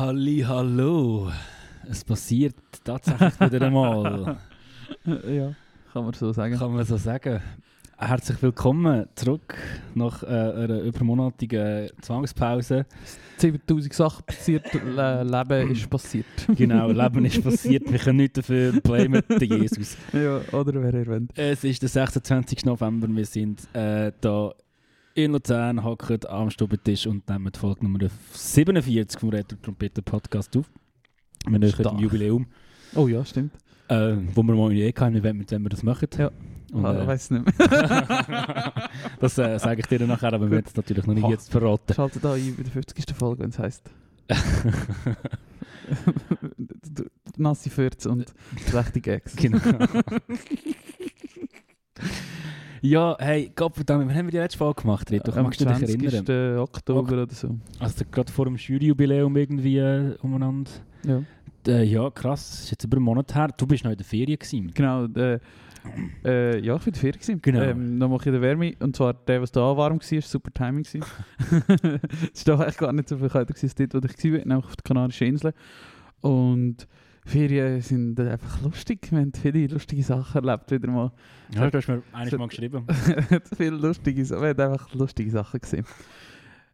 Halli, hallo. Es passiert tatsächlich wieder einmal. ja, kann man so sagen. Kann man so sagen. Herzlich willkommen zurück nach äh, einer übermonatigen Zwangspause. 7000 Sachen passiert, Le Leben ist passiert. Genau, Leben ist passiert. Wir können nicht dafür blamen, den Jesus. ja, oder wer erwähnt. Es ist der 26. November. Wir sind äh, da in Luzern, hocken am Stubentisch und nehmen die Folge Nummer 47 vom Retro Trompeten Podcast auf. Wir Stark. ein Jubiläum, Oh ja, stimmt. äh, wo wir mal eh haben, mit wem wir das machen. Ja. Und, ah, äh, weiß nicht mehr. das äh, sage ich dir nachher, aber wir werden es natürlich noch nicht Ha. jetzt verraten. Schalte da ein bei der 50. Folge, wenn es heisst. Nasse Fürze und schlechte Gags. genau. Ja, hey, Gottverdammt, wann haben wir die letzte Folge gemacht, Rito? Am Magst du dich 20. erinnern? Oktober oder so. Also gerade vor dem Juryjubiläum irgendwie äh, umeinander. Ja. Äh, ja, krass, das ist jetzt über einen Monat her. Du bist noch in der Ferien gewesen. Genau, äh, äh, ja, ich war in der Ferien. gewesen. Genau. Ähm, dann mache ich in der Wärme. Und zwar der, was da warm war, war super Timing. Es war da eigentlich gar nicht so viel kälter als dort, wo ich war, nämlich auf den Kanarischen Inseln. Und Ferien sind einfach lustig. Wir haben viele lustige Sachen erlebt, wieder mal. Ja, du hast mir eines Mal geschrieben. viele lustige Sachen. Wir haben einfach lustige Sachen gesehen.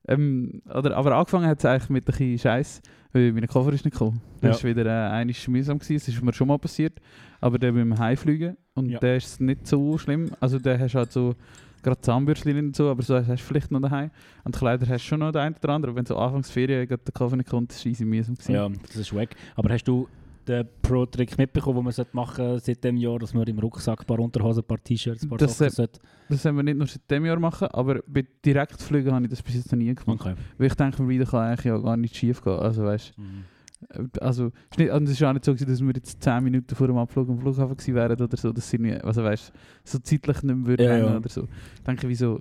Ähm, oder, aber angefangen hat es eigentlich mit ein bisschen Scheiß, weil mein Koffer ist nicht gekommen. Das Ja. war wieder äh, einiges mühsam gewesen. Das ist mir schon mal passiert. Aber dann beim Heimfliegen und Ja. der ist nicht so schlimm. Also der hast halt so gerade Zahnbürstchen und so, aber so hast du vielleicht noch daheim. Und die Kleider hast du schon noch der eine oder andere. Aber wenn so Anfangsferien der Koffer nicht kommt, das ist easy mühsam gewesen. Ja, das ist weg. Aber hast du den Pro-Trick mitbekommen, den man sollte machen seit dem Jahr, dass man im Rucksack ein paar Unterhosen, ein paar T-Shirts, ein paar Das, Socken sollte? Das haben wir nicht nur seit dem Jahr machen, aber bei Direktflügen habe ich das bis jetzt noch nie gemacht. Okay. Weil ich denke, wieder kann eigentlich ja gar nicht schief gehen. Also weißt Also, es nicht- ist auch nicht so, gewesen, dass wir jetzt 10 Minuten vor dem Abflug am Flughafen gewesen wären oder so, dass sie irgendwie, also weißt, so zeitlich nicht mehr würden Ja, ja. oder so. Ich denke, wieso,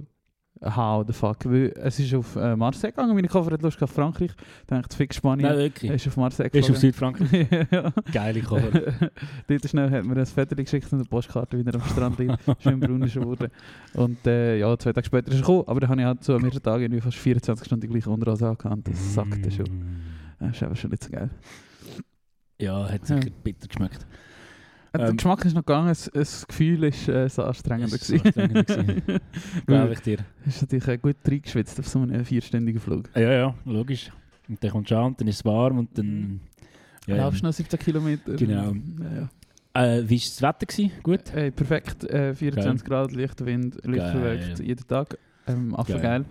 how the fuck, weil es ist auf äh, Marseille gegangen, meine Koffer hat Lust auf Frankreich, ich, fix Spanien, Nein, wirklich. ist auf Marseille Ist auf. Südfrankreich. ja. Geile Cover. Dort schnell hat mir ein Foto geschickt und eine Postkarte, wie er am Strand liegt, schön braun ist geworden. Und äh, ja, zwei Tage später ist er gekommen, aber dann habe ich halt so am ersten Tag irgendwie fast 24 Stunden die gleiche Unterhose angehabt das sackte schon. Das ist aber schon nicht so geil. Ja, hat sicher bitter geschmeckt. Äh, Der Ähm, Geschmack ist noch gegangen, das, das Gefühl ist äh, so anstrengender. Ist so anstrengender gewesen. Glaube ich dir. Ist natürlich äh, gut reingeschwitzt auf so einen vierstündigen Flug. Ja, ja, logisch. Und dann kommt es an, dann ist es warm und dann... Ja, ja. Laufst noch 17 Kilometer. Genau. Ja, Äh, wie war das Wetter? Gewesen? Gut? ja. Hey, perfekt, äh, 24 Grad, leichter Wind, leicht Geil. verwölkt, jeden Tag. Ähm, Geil. geil.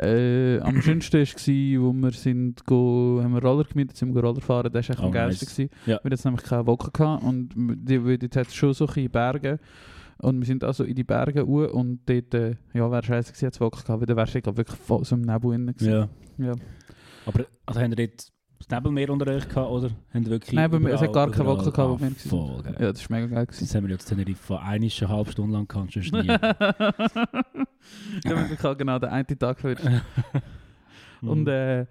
Äh, am schönsten war, wo wir sind, go, haben wir Roller gemietet, sind wir Roller fahren, das war echt Oh, am geilsten. nice. Ja. Wir hatten nämlich keine Wolken gehabt und die, hat es schon so ein Berge und wir sind also in die Berge hoch und dort, äh, ja, wäre scheiße gewesen, hätte es Wolken gehabt, weil dann wärst du wirklich voll so im Nebel drin gewesen. Ja. Ja. Aber also, haben ihr dort das Nebelmeer unter euch gehabt oder haben wirklich Nein, bei mir- es hat gar keine überall- Wolken gehabt, wo Ah, wir waren. Voll geil. ja, das war mega geil. gewesen. Das haben wir jetzt Tenerife von einer halbe Stunde lang gehabt, sonst nie. Halt genau den einen Tag verwirrt. Und äh,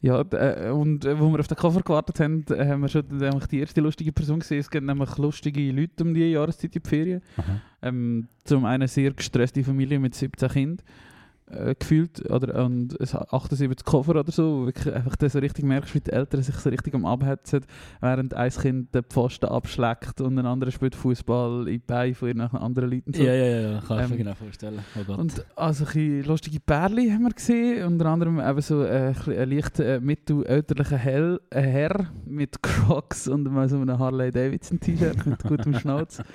ja, äh, und äh, wo wir auf den Koffer gewartet haben, äh, haben wir schon nämlich die erste lustige Person gesehen. Es gibt nämlich lustige Leute um die Jahreszeit in die Ferien. Ähm, zum einen sehr gestresste Familie mit 17 Kindern. Äh, gefühlt, oder, und es hat 78 Koffer oder so, wo wirklich einfach das so richtig merkst, wie die Eltern sich so richtig am Abhetzen, während ein Kind den Pfosten abschlägt und ein anderer spielt Fußball in die Beine von anderen Leuten. So. Ja, ja, ja, kann ich mir Ähm, genau vorstellen. Oh. Und also ein lustige Pärchen haben wir gesehen, unter anderem eben so äh, ein, ein leicht äh, mittelälterlicher Hell, äh, Herr mit Crocs und mal so einem Harley Davidson T-Shirt mit gutem Schnauz.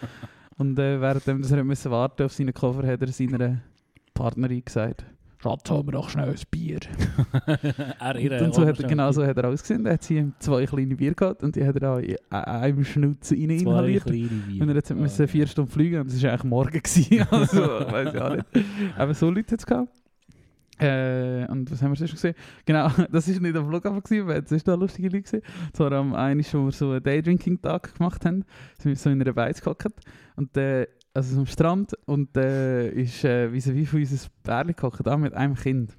Und äh, währenddem dass er müssen warten auf seinen Koffer, hat er seiner Partnerin gesagt, Schatz, hol mir doch schnell ein Bier. er, ihre, und so hat er, genau so hat er ausgesehen. Er hat sie zwei kleine Bier gehabt und die hat er auch in einem Schnauze rein Zwei inhaliert. Und er Ah, müssen ja. vier Stunden fliegen und es war eigentlich morgen. Gewesen. also, weiß ich auch nicht. Aber so Leute hat es gehabt. Äh, und was haben wir sonst gesehen? Genau, das war nicht am Flughafen, gewesen, weil es ist da lustige Leute gewesen. Zwar am einen, wo wir so einen Daydrinking-Tag gemacht haben, sind wir so in einer Beiz gehockt. Und äh, also so am Strand und äh, ist äh, wie wie von unser Bärli gehockt, auch mit einem Kind.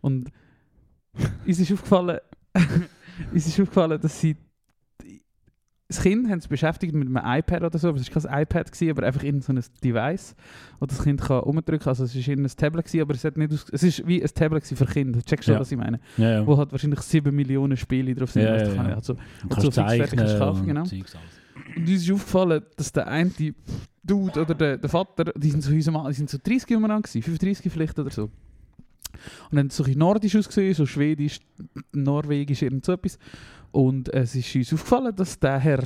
Und uns ist aufgefallen, uns ist aufgefallen, dass sie das Kind haben sie beschäftigt mit einem iPad oder so, aber es war kein iPad, gewesen, aber einfach in so Device, wo das Kind kann umdrücken kann. Also es war in ein Tablet, gewesen, aber es, hat nicht es ist wie ein Tablet für Kinder. Checkst du, Ja. was ich meine? Ja, ja. Wo halt wahrscheinlich 7 Millionen Spiele drauf sind. Ja, ja, ja. Also, und so fix fertig kannst kaufen, genau. Und uns ist aufgefallen, dass der eine Dude oder der, der Vater, die sind so, die sind so 30 umeinander gewesen, 35 vielleicht oder so. Und haben so ein nordisch ausgesehen, so schwedisch, norwegisch, irgend so etwas. Und es ist uns aufgefallen, dass der Herr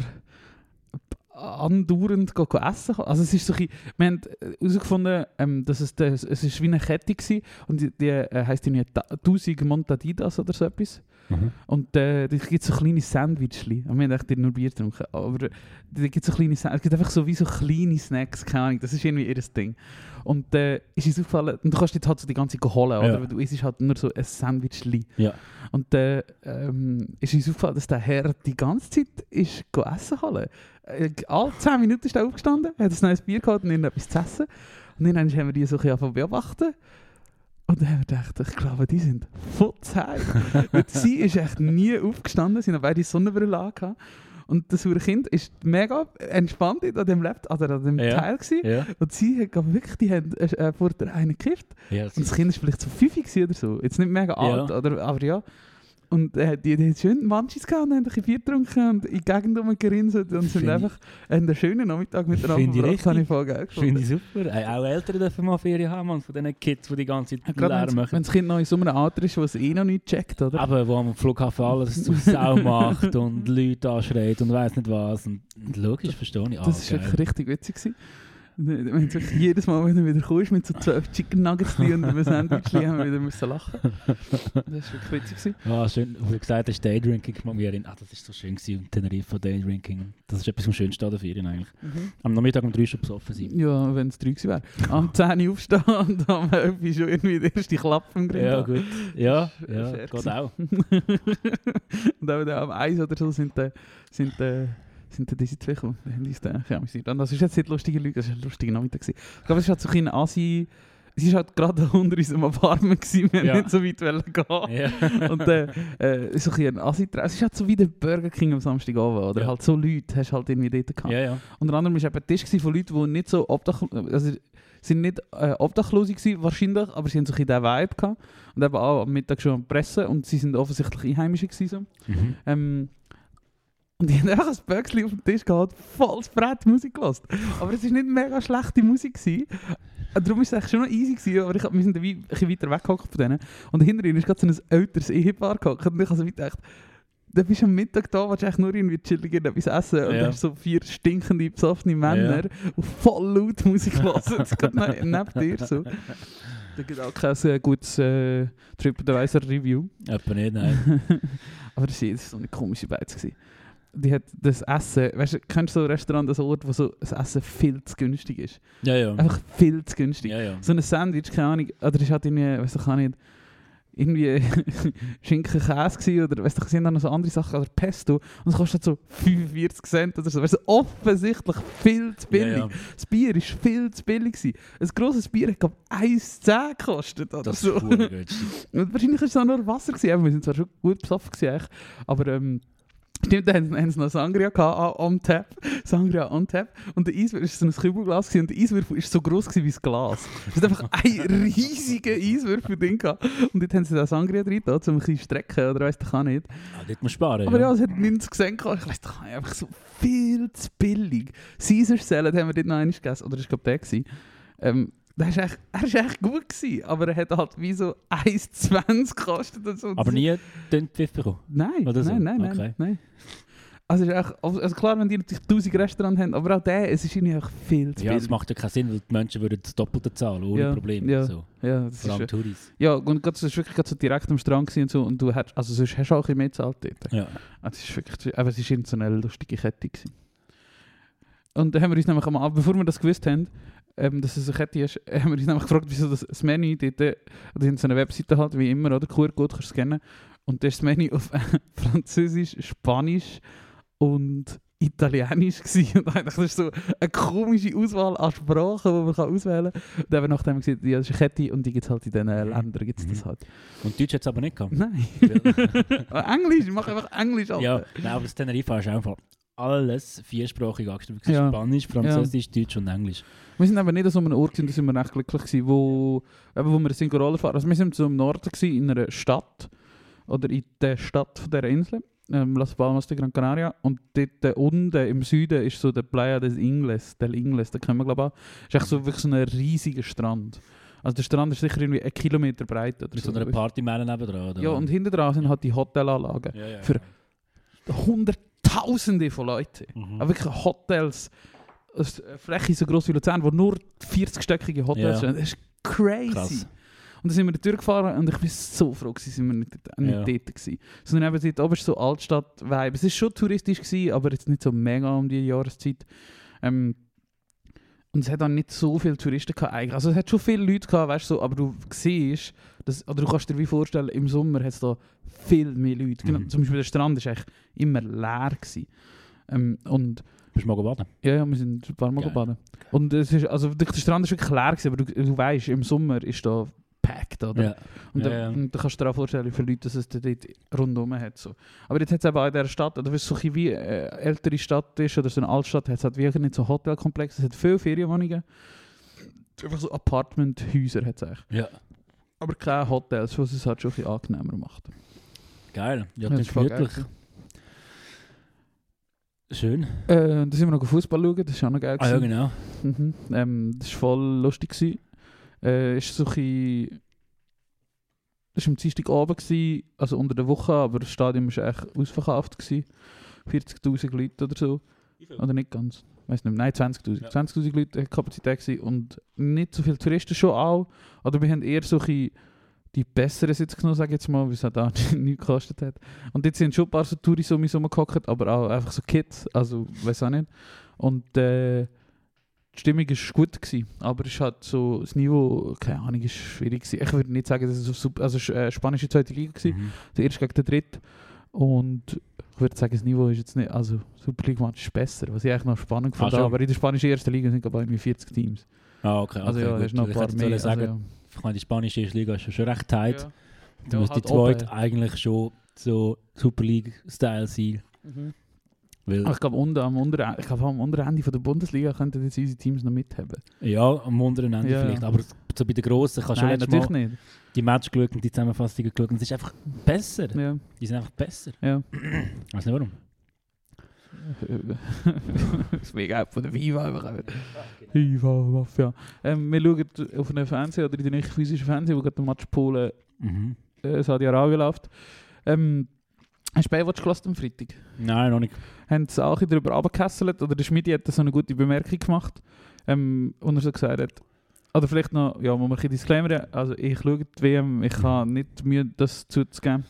andauernd go, go essen kann. Also es ist so ein wir haben herausgefunden, ähm, dass es, das, es ist wie eine Kette war und die, die äh, heisst irgendwie Ta- 1000 Montadidas oder so etwas. Mhm. Und äh, da gibt es so kleine Sandwichli. Wir haben echt nur Bier getrunken. Aber da gibt es so kleine Sandwichli. Es gibt einfach so wie so kleine Snacks, keine Ahnung. Das ist irgendwie ihr Ding. Und äh, ist uns aufgefallen, und du kannst jetzt halt so die ganze Zeit holen, oder? Ja. Weil du isst halt nur so ein Sandwichli. Ja. Und äh, ähm, ist uns aufgefallen, dass der Herr die ganze Zeit ist go essen holen. Äh, alle 10 Minuten ist er aufgestanden, hat ein neues Bier geholt und irgendetwas zu essen. Und dann haben wir die so ein bisschen beobachten. Und dann haben wir gedacht, ich glaube, die sind voll. Weil sie ist echt nie aufgestanden, sie haben beide Sonnenbrille angehabt. Und das Kind ist mega entspannt an dem, Laptop, oder an dem Ja. Teil gewesen. Ja. Und sie hat glaub, wirklich die Hand äh, vor der einen gekifft. Ja, Und das Kind ist vielleicht so 5 gewesen oder so. Jetzt nicht mega alt, oder, aber ja. Und äh, die, die hat schön Manchis gehabt und haben ein bisschen Bier getrunken und in die Gegend rumgerinselt und sind einfach einen schönen Nachmittag miteinander verbracht. Habe ich voll geil gefunden. Finde ich super. Äh, auch Eltern dürfen mal Ferien haben, man, von diesen Kids, die die ganze Zeit Gerade Lärm wenn machen. das Kind noch in so einem Alter ist, wo es eh noch nicht checkt, oder? Aber wo am Flughafen alles zu Sau macht und Leute anschreit und weiss nicht was. Und logisch, verstehe ich. Ah, das war wirklich richtig witzig. Gewesen. Wir haben wirklich jedes Mal, wenn du wieder kommst mit so 12 Chicken Nuggets und einem Sandwich, haben wir wieder müssen lachen. Das war wirklich witzig. Ah, schön, du gesagt hast, Daydrinking, ich mich erinnern. Ah, das ist so schön gewesen, Teneriffa, Daydrinking. Das ist etwas am schönsten an der Ferien eigentlich. Am Nachmittag um drei schon besoffen sein. Ja, wenn es drei gewesen wäre. Am 10 Uhr aufstehen und am 11 Uhr schon irgendwie der erste Klapp im Grind. Ja, gut. Ja, ja, geht auch. und auch am 1 oder so sind, äh, sind, äh, sind dann diese zwei uns dann ja. Und das ist jetzt nicht lustige Lüge, das war ein lustiger Nachmittag. Ich glaube, es ist halt so ein Asi... Es war halt gerade unter unserem Apartment, gewesen. wir Ja. nicht so weit gehen. Ja. Und äh, äh, so ein asi Es ist halt so wie der Burger King am Samstagabend, oder? Ja. Halt so Leute hast du halt irgendwie dort gehabt. ja, ja. Unter anderem war ein Tisch von Leuten, die nicht so obdachlos... Also, sind nicht äh, obdachlos gewesen, wahrscheinlich, aber sie haben so ein diesen Vibe gehabt. Und eben auch am Mittag schon am Pressen und sie sind offensichtlich Einheimische gewesen. So. Mhm. Ähm, und die haben einfach ein Böckchen auf den Tisch gehabt, voll Brett Musik gelassen. Aber es war nicht mega schlechte Musik. Gewesen. Und Darum war es eigentlich schon noch easy, gewesen, aber ich, wir sind ein bisschen weiter weggehockt von denen. Und hinter ihnen ist gerade so ein älteres Ehepaar gehockt. Und ich habe so gedacht, dann bist du am Mittag da, willst du eigentlich nur irgendwie chillig etwas essen. Und Ja. dann hast so vier stinkende, besoffene Männer, die voll laut Musik hören. Das geht ne- neben dir so. Da gibt auch kein äh, gutes äh, TripAdvisor-Review. Etwa nicht, nein. Aber das war das war so eine komische Beiz. gewesen. Die hat das Essen, weißt du, kennst du so ein Restaurant, das Ort, wo so das Essen viel zu günstig ist? Ja, ja. Einfach viel zu günstig. Ja, ja. So ein Sandwich, keine Ahnung, oder ist halt irgendwie, weißt du, kann nicht, irgendwie Schinken Käse gewesen, oder weißt du, sind dann noch so andere Sachen, oder Pesto, und es kostet so 45 Cent oder so. Weißt du, offensichtlich viel zu billig. Ja, ja. Das Bier war viel zu billig. Gewesen. Ein grosses Bier hat, glaube ich, 1,10 gekostet oder Das so. ist. Und wahrscheinlich war es auch nur Wasser. Gewesen. Wir sind zwar schon gut besoffen, gewesen, aber ähm, stimmt, dann haben, sie noch Sangria gehabt, on tap. Sangria on tap. Und der Eiswürfel war so ein Kübelglas gewesen, und der Eiswürfel war so gross gewesen wie das Glas. Es hat einfach einen riesigen Eiswürfel drin gehabt. Und dort haben sie da Sangria drin, da, um ein bisschen strecken, oder weiss ich auch nicht. Ah, dort musst du sparen. Aber ja, ja. es hat 90 Cent gehabt. Ich weiss doch einfach so viel zu billig. Caesar Salad haben wir dort noch einmal gegessen, oder war glaube ich der. Gewesen. Ähm, der ist echt, er ist echt gut gewesen, aber er hat halt wie so 1,20 gekostet. Und so. Aber nie den Pfiff bekommen. Nein, Oder so? nein, nein, nein, Okay. nein. Also, es ist auch, also klar, wenn die natürlich 1000 Restaurants haben, aber auch der, es ist ihnen einfach viel zu Ja, das macht ja keinen Sinn, weil die Menschen würden das Doppelte zahlen, ohne Ja, Problem. ja. So. ja, das Vor allem Touris. ja, und das ist wirklich so direkt am Strand und so, und du hast, also sonst hast du auch ein bisschen mehr gezahlt dort. Ja. Ah, Das ist wirklich, aber es irgend so eine lustige Kette gewesen. Und dann haben wir uns nämlich am Abend, bevor wir das gewusst haben, ähm, dass es eine Kette ist, haben wir uns nämlich gefragt, wieso das, das Menü dort, äh, die haben so eine Webseite halt, wie immer, oder? QR-Code kannst du scannen. Und da ist das Menü auf Französisch, Spanisch und Italienisch gewesen. Und eigentlich, das ist so eine komische Auswahl an Sprachen, die man kann auswählen kann. Und dann nachdem haben wir gesagt, ja, das ist eine Kette und die gibt es halt in diesen Ländern, gibt's das Mhm. halt. Und Deutsch hat es aber nicht gehabt. Nein. Englisch, ich mache einfach Englisch. Alter. ja, nein, aber das Teneriffa ist einfach alles viersprachig ist Ja. Spanisch, Französisch, Deutsch und Englisch. Wir sind aber nicht an so einem Ort, gewesen, da sind wir echt glücklich gewesen, wo, eben, wo wir sind Roller fahren. Also wir sind so im Norden gewesen, in einer Stadt oder in der Stadt von dieser Insel, ähm, Las Palmas de Gran Canaria. Und dort unten im Süden ist so der Playa des Ingles, del Ingles, da kennen wir glaube ich auch. Ist echt so wirklich so ein riesiger Strand. Also der Strand ist sicher irgendwie einen Kilometer breit oder Mit so. so einer Partymeile nebendran. Oder? ja, und hinten dran sind halt die Hotelanlagen. ja, ja, für- Hunderttausende von Leuten. Mhm. Aber wirklich Hotels, eine Fläche so groß wie Luzern, wo nur 40-stöckige Hotels sind. Das ist crazy. Krass. Und dann sind wir durchgefahren und ich bin so froh, sind wir nicht, nicht Ja. dort gewesen. Sondern eben dort oben ist so Altstadt-Vibe. Es war schon touristisch, gewesen, aber jetzt nicht so mega um die Jahreszeit. Ähm, und es hat auch nicht so viele Touristen gehabt eigentlich. Also es hat schon viele Leute gehabt, weißt du, so, aber du siehst, dass, oder du kannst dir wie vorstellen, im Sommer hat es da viel mehr Leute. Genau, Mhm. zum Beispiel der Strand war eigentlich immer leer. Gewesen. Ähm, und Bist du mal baden? ja, ja, wir sind ein paar Mal Geil. baden. Und es ist, also der Strand ist wirklich leer gewesen, aber du, du weißt, im Sommer ist da packed, oder? Ja. Und, da, und da kannst du dir auch vorstellen, wie viele Leute dass es da dort rundherum hat. So. Aber jetzt hat es eben auch in dieser Stadt, oder wenn es so ein bisschen wie eine ältere Stadt ist oder so eine Altstadt, hat es halt wirklich nicht so Hotelkomplex, es hat viele Ferienwohnungen. Einfach so Apartmenthäuser hat es eigentlich. ja. Aber keine Hotels, was es halt schon ein bisschen angenehmer macht. Geil. Ja, das das ist gemütlich. geil. Schön. Äh, da sind wir noch Fußball schauen, das ist auch noch geil. Ah ja, genau. Mhm. Ähm, das war voll lustig. Gewesen. Äh, ist so ein Das war am Dienstagabend, also unter der Woche, aber das Stadion war echt ausverkauft. Gewesen. 40'000 Leute oder so. Oder nicht ganz. Weiß nicht mehr. Nein, 20'000. Ja. 20'000 Leute äh, Kapazität gewesen und nicht so viele Touristen schon auch. Oder wir haben eher so die besseren Sitze genommen, sage ich jetzt mal, weil es halt auch nichts gekostet hat. Und jetzt sind schon ein paar so Touris um uns rumgehockt, aber auch einfach so Kids, also weiß auch nicht. Und äh, die Stimmung war gut, gewesen, aber es ist halt so, das Niveau, keine Ahnung, ist schwierig gewesen. Ich würde nicht sagen, dass es so super, also war äh, spanische zweite Liga Mhm. der erste gegen den dritten. Und ich würde sagen, das Niveau ist jetzt nicht, also Super League Match ist besser, was ich eigentlich noch spannend fand. schon? aber in der spanischen ersten Liga sind glaube ich irgendwie 40 Teams. Ah, okay. okay Also ja, gut. hast noch ein Ich paar mehr. sollen sagen, also, ich meine, die spanische erste Liga ist ja schon recht tight. ja. Da Ja, müsste halt die zweite oben. eigentlich schon so Super League-Style sein. Mhm. Weil, Aber ich glaube, unter, am ich glaube, am unteren Ende von der Bundesliga könnten jetzt unsere Teams noch mithaben. ja, am unteren Ende Ja. vielleicht. Aber so bei den Grossen kannst du Nein, letztes natürlich Mal nicht. die Match geschaut und die Zusammenfassungen geschaut und es ist einfach besser. Ja, Die sind einfach besser. ja. Ich weiß nicht warum. das ist mega von der Viva bekommen. Viva Mafia. Ähm, wir schauen auf einem Fernseher oder in den nicht physischen Fernseher, wo gerade der Match Polen Mhm. äh, Saudi-Arabien läuft. Ähm, hast du Baywatch gelassen am Freitag? Nein, noch nicht. Haben sie auch darüber abgekesselt oder der Schmidi hat so eine gute Bemerkung gemacht, ähm, und er so gesagt hat, oder vielleicht noch, ja, muss man ein Disclaimer, also ich schaue die WM, ich habe nicht Mühe, das zuzugeben.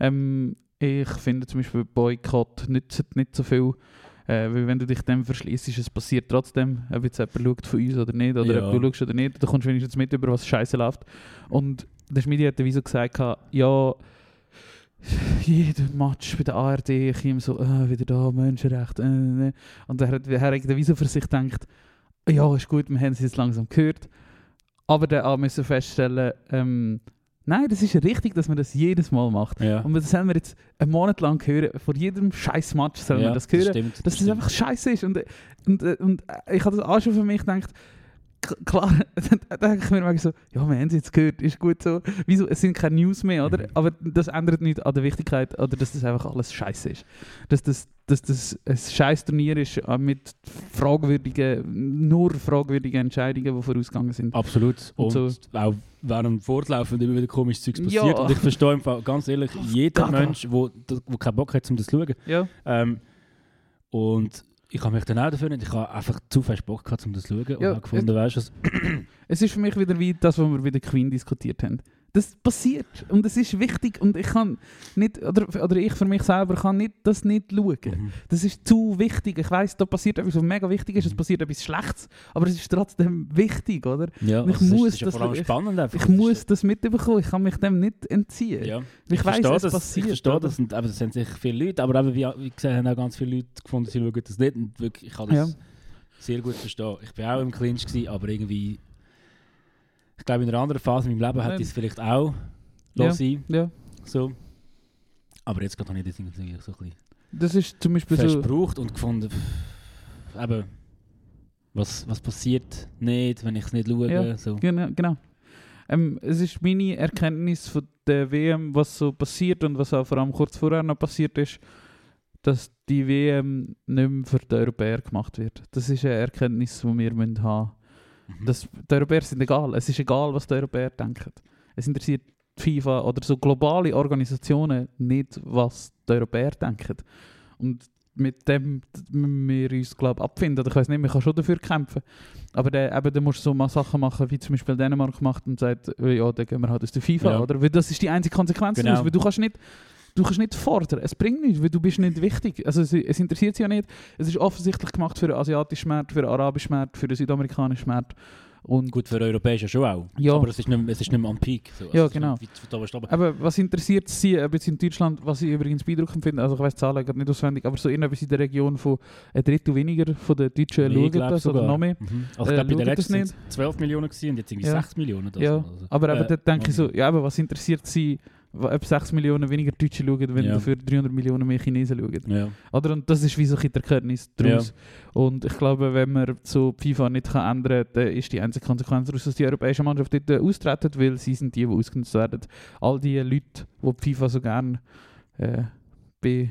Ähm, ich finde zum Beispiel Boykott nützt nicht so viel, äh, weil wenn du dich dem verschließt, es passiert trotzdem, ob jetzt jemand schaut von uns oder nicht, oder Ja. ob du schaust oder nicht, du kommst wenigstens mit über was scheiße läuft. Und der Schmidi hat dann wie so gesagt, ja, jeder Match bei der ARD, ich ihm so, äh, wieder da, Menschenrechte, äh, ne. Und er hat, er hat dann wie so für sich gedacht, ja, ist gut, wir haben es jetzt langsam gehört. Aber dann müssen feststellen, ähm, nein, das ist richtig, dass man das jedes Mal macht. Ja. Und das sollen wir jetzt einen Monat lang hören, vor jedem scheiß Match sollen wir das hören, stimmt. dass das stimmt. einfach scheiße ist. Und, und, und ich habe das auch schon für mich gedacht, klar, dann denke ich mir manchmal so, ja, wir haben es jetzt gehört, ist gut so. Wieso, es sind keine News mehr, oder? Mhm. Aber das ändert nicht an der Wichtigkeit, oder dass das einfach alles scheiße ist. Dass das, dass das ein scheiß Turnier ist äh, mit fragwürdigen, nur fragwürdigen Entscheidungen, die vorausgegangen sind. Absolut. Und so. auch während dem Fortlaufen immer wieder komisches Zeugs Ja. passiert. Und ich verstehe im Fall, ganz ehrlich, jeder. Mensch, der keinen Bock hat, um das zu schauen, Ja, ähm, Und ich habe mich dann auch dafür nicht, ich habe einfach zu fest Bock gehabt, um das zu schauen. Und Ja, habe gefunden, weißt du, Es ist für mich wieder wie das, was wir bei der Queen diskutiert haben. Das passiert und es ist wichtig und ich kann nicht, oder, oder ich für mich selber kann nicht, das nicht schauen. Mhm. Das ist zu wichtig. Ich weiß, da passiert etwas, was mega wichtig ist, es Mhm. passiert etwas Schlechtes, aber es ist trotzdem wichtig, oder? Ja, Ich also es muss ist, es ist ja das- vor allem ich- spannend einfach. Ich ist- muss das mitbekommen, ich kann mich dem nicht entziehen. Ja. Ich, weiß, verstehe es das, passiert. Ich verstehe oder? das, und, aber das sind sicher viele Leute, aber eben, wie, wie gesagt, haben auch ganz viele Leute gefunden, sie schauen das nicht und wirklich, ich kann das Ja. sehr gut verstehen. Ich bin auch im Clinch gewesen, aber irgendwie, ich glaube in einer anderen Phase in meinem Leben hätte ich es vielleicht auch Ja. sein, Ja, so. Aber jetzt gerade habe ich das irgendwie so ein bisschen das ist zum Beispiel fest so... gebraucht und gefunden, pff, eben, was, was passiert nicht, wenn ich es nicht schaue, Ja. so. Genau. genau. Ähm, es ist meine Erkenntnis von der WM, was so passiert und was auch vor allem kurz vorher noch passiert ist, dass die WM nicht mehr für die Europäer gemacht wird. Das ist eine Erkenntnis, die wir müssen haben Mhm. das, Die Europäer sind egal. Es ist egal, was die Europäer denken. Es interessiert die FIFA oder so globale Organisationen nicht, was die Europäer denken. Und mit dem müssen wir uns, glaube ich, abfinden. Ich weiß nicht, man kann schon dafür kämpfen. Aber dann, eben, dann musst du so mal Sachen machen, wie zum Beispiel Dänemark macht und sagt, ja, dann gehen wir halt aus der FIFA, Ja. oder? Weil das ist die einzige Konsequenz Genau. daraus, weil du kannst nicht Du kannst nicht fordern, es bringt nichts, weil du bist nicht wichtig. Also es, es interessiert sie ja nicht. Es ist offensichtlich gemacht für den asiatischen Markt, für den arabischen Markt, für den südamerikanischen Markt. Und Gut, für Europäische schon auch. Ja. Aber es ist nicht, mehr- es ist nicht mehr am Peak. So. Ja, es ist genau. Wie, Aber was interessiert Sie ein bisschen in Deutschland, was ich übrigens beeindruckend finde, also ich weiß die Zahlen gerade nicht auswendig, aber so irgendetwas in der Region von ein Drittel weniger von den Deutschen Nee, schauen das oder sogar. noch mehr. Mhm. Also Äh, ich glaube, bei schaut den letzten nicht? sind es 12 Millionen gewesen und jetzt irgendwie Ja. 6 Millionen. Oder Ja. Also, Aber eben, äh, dann denke ich so, ja, aber was interessiert Sie, ob 6 Millionen weniger Deutsche schauen, wenn Ja. dafür 300 Millionen mehr Chinesen schauen? Ja. Oder? Und das ist wie so ein die Erkenntnis daraus. Und ich glaube, wenn man so FIFA nicht kann ändern kann, dann ist die einzige Konsequenz daraus, dass die europäische Mannschaft dort äh, austreten, weil sie sind die, die ausgenutzt werden. All die Leute, die die FIFA so gerne äh, be, be, be,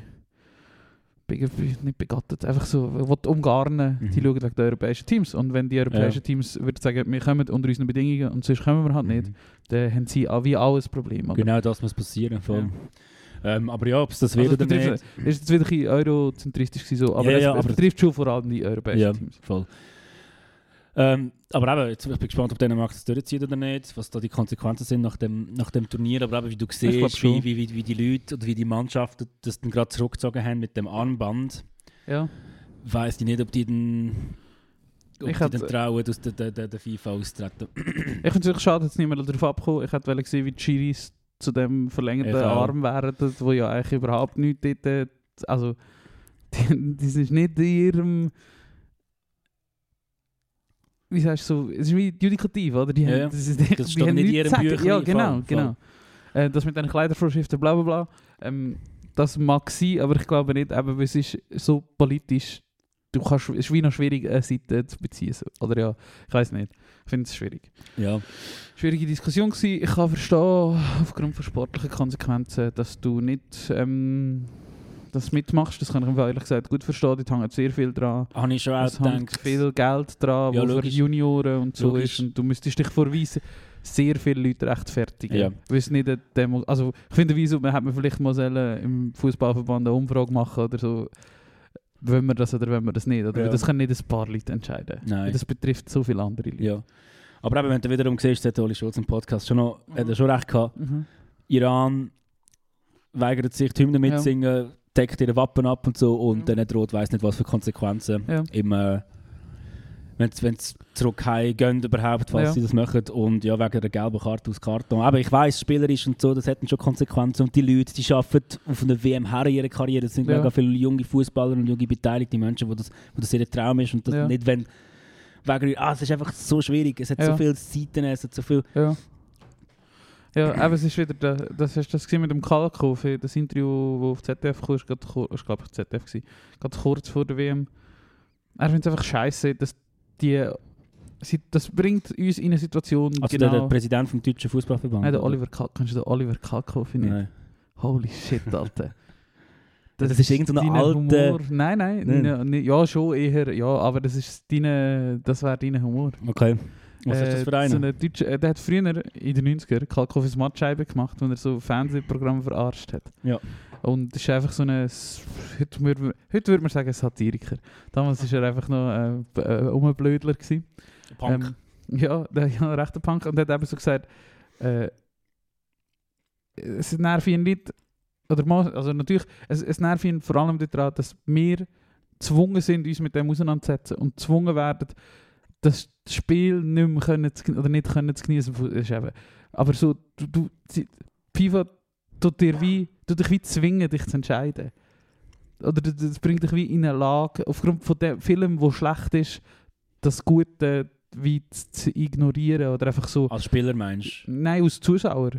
nicht begattet, einfach so will umgarnen, die Mhm. schauen wegen den europäischen Teams. Und wenn die europäischen Teams würden sagen, wir kommen unter unseren Bedingungen und sonst kommen wir halt nicht, Mhm. dann haben sie auch wie alles Problem. oder? Genau das muss passieren. Voll. Ähm, aber ja, ob es das Also wird oder nicht. ist jetzt wieder ein bisschen eurozentristisch so, aber, Ja, es, ja, es aber- betrifft schon vor allem die europäischen Ja, Teams. voll. Ähm, aber eben, jetzt, ich bin gespannt, ob Dänemark das durchzieht oder nicht, was da die Konsequenzen sind nach dem, nach dem Turnier. Aber eben, wie du siehst, wie, wie, wie, wie die Leute oder wie die Mannschaften das dann gerade zurückgezogen haben mit dem Armband, Ja. weiß ich nicht, ob die dann, ob Ich die hätt- dann trauen, aus der, der, der, der FIFA austreten. Ich finde es schade, dass niemand darauf abgekommen Ich hätte wollen sehen, wie die Chiris zu dem verlängerten auch. Arm wären, das- wo ja eigentlich überhaupt nichts dort... Also, die, das ist nicht in ihrem... Wie sagst du so? Es ist wie Judikativ, oder? Die Ja, haben, das ist Das die haben nicht sagen. Büchlein, Ja, genau, voll. genau. Äh, das mit den Kleidervorschriften, bla bla bla. Ähm, das mag sein, aber ich glaube nicht, eben, weil es ist so politisch... Du kannst, es ist wie noch schwierig, eine Seite zu beziehen. Oder ja, ich weiß nicht. Ich finde es schwierig. Ja. schwierige Diskussion gewesen. Ich kann verstehen, aufgrund von sportlichen Konsequenzen, dass du nicht ähm, das mitmachst. Das kann ich ehrlich gesagt gut verstehen. Dort hängt sehr viel dran. Habe ich schon auch Es hängt gedacht. viel Geld dran, Ja, wo für. Junioren und so Logisch. ist. Und du müsstest dich vorweisen, sehr viele Leute rechtfertigen. Ja. Weil es nicht eine Demo also ich finde, wieso man hat man vielleicht mal sollen im Fußballverband eine Umfrage machen oder so. Wenn wir das oder wenn wir das nicht. Oder? Ja. Das können nicht ein paar Leute entscheiden. Nein. Das betrifft so viele andere Leute. Ja. Aber eben, wenn du wiederum siehst, hat Oli Schulz im Podcast schon noch, Mhm. hat er schon recht gehabt. Mhm. Iran weigert sich, die Hymne mitzusingen, deckt ihre Wappen ab und so und Ja. dann droht weiss nicht was für Konsequenzen. Ja. Im, äh, wenn sie zurück gehen überhaupt, was Ja. sie das machen und ja, wegen der gelben Karte aus Karton. Aber ich weiss, spielerisch und so, das hätten schon Konsequenzen und die Leute, die arbeiten auf einer WM her in ihrer Karriere, das sind Ja. mega viele junge Fußballer und junge beteiligte Menschen, wo das, wo das ihr Traum ist und das Ja. nicht, wenn wegen, ah, es ist einfach so schwierig, es hat Ja. so viele Seiten, es hat so viel Ja. Aber es ist wieder, der, das hast das gesehen mit dem Kalakov, eh, das Interview, das auf ZDF kam, ist, gerade glaube ich ZDF gewesen, gerade kurz vor der WM. Er findet es einfach scheiße, dass die, das bringt uns in eine Situation, Also der, genau, der Präsident vom deutschen Fußballverband. nein, der? Oliver Kalk, kannst du den Oliver Kalkhoff nicht? Nein. Holy shit, Alter. Das ist irgend so alter- Humor. Nein, nein, Nein. Ja schon eher, ja, aber das ist deine, das wäre dein Humor. Okay. Was ist das für So einer? eine deutsche, äh, der hat früher in den 90er Kalkofis Mattscheibe gemacht, wo er so Fernsehprogramme verarscht hat. Ja. Und das ist einfach so eine, s- heute, würde- heute würde man sagen Satiriker. Damals war er einfach noch äh, b- äh, Umblödler. gewesen. Punk. Ähm, ja, der ja, ein rechter Punk. Und der hat eben so gesagt, äh, es nervt ihn nicht, oder also natürlich, es, es nervt ihn vor allem daran, dass wir gezwungen sind, uns mit dem auseinanderzusetzen und gezwungen werden, das Spiel nicht mehr können zu, oder nicht können zu genießen. Ist eben, aber so, du, du, FIFA tut, dir wie, tut dich wie zwingen, dich zu entscheiden. Oder das- bringt dich wie in eine Lage, aufgrund von dem Film, der schlecht ist, das Gute wie zu, zu ignorieren oder einfach so. Als Spieler meinst du? Nein, als Zuschauer.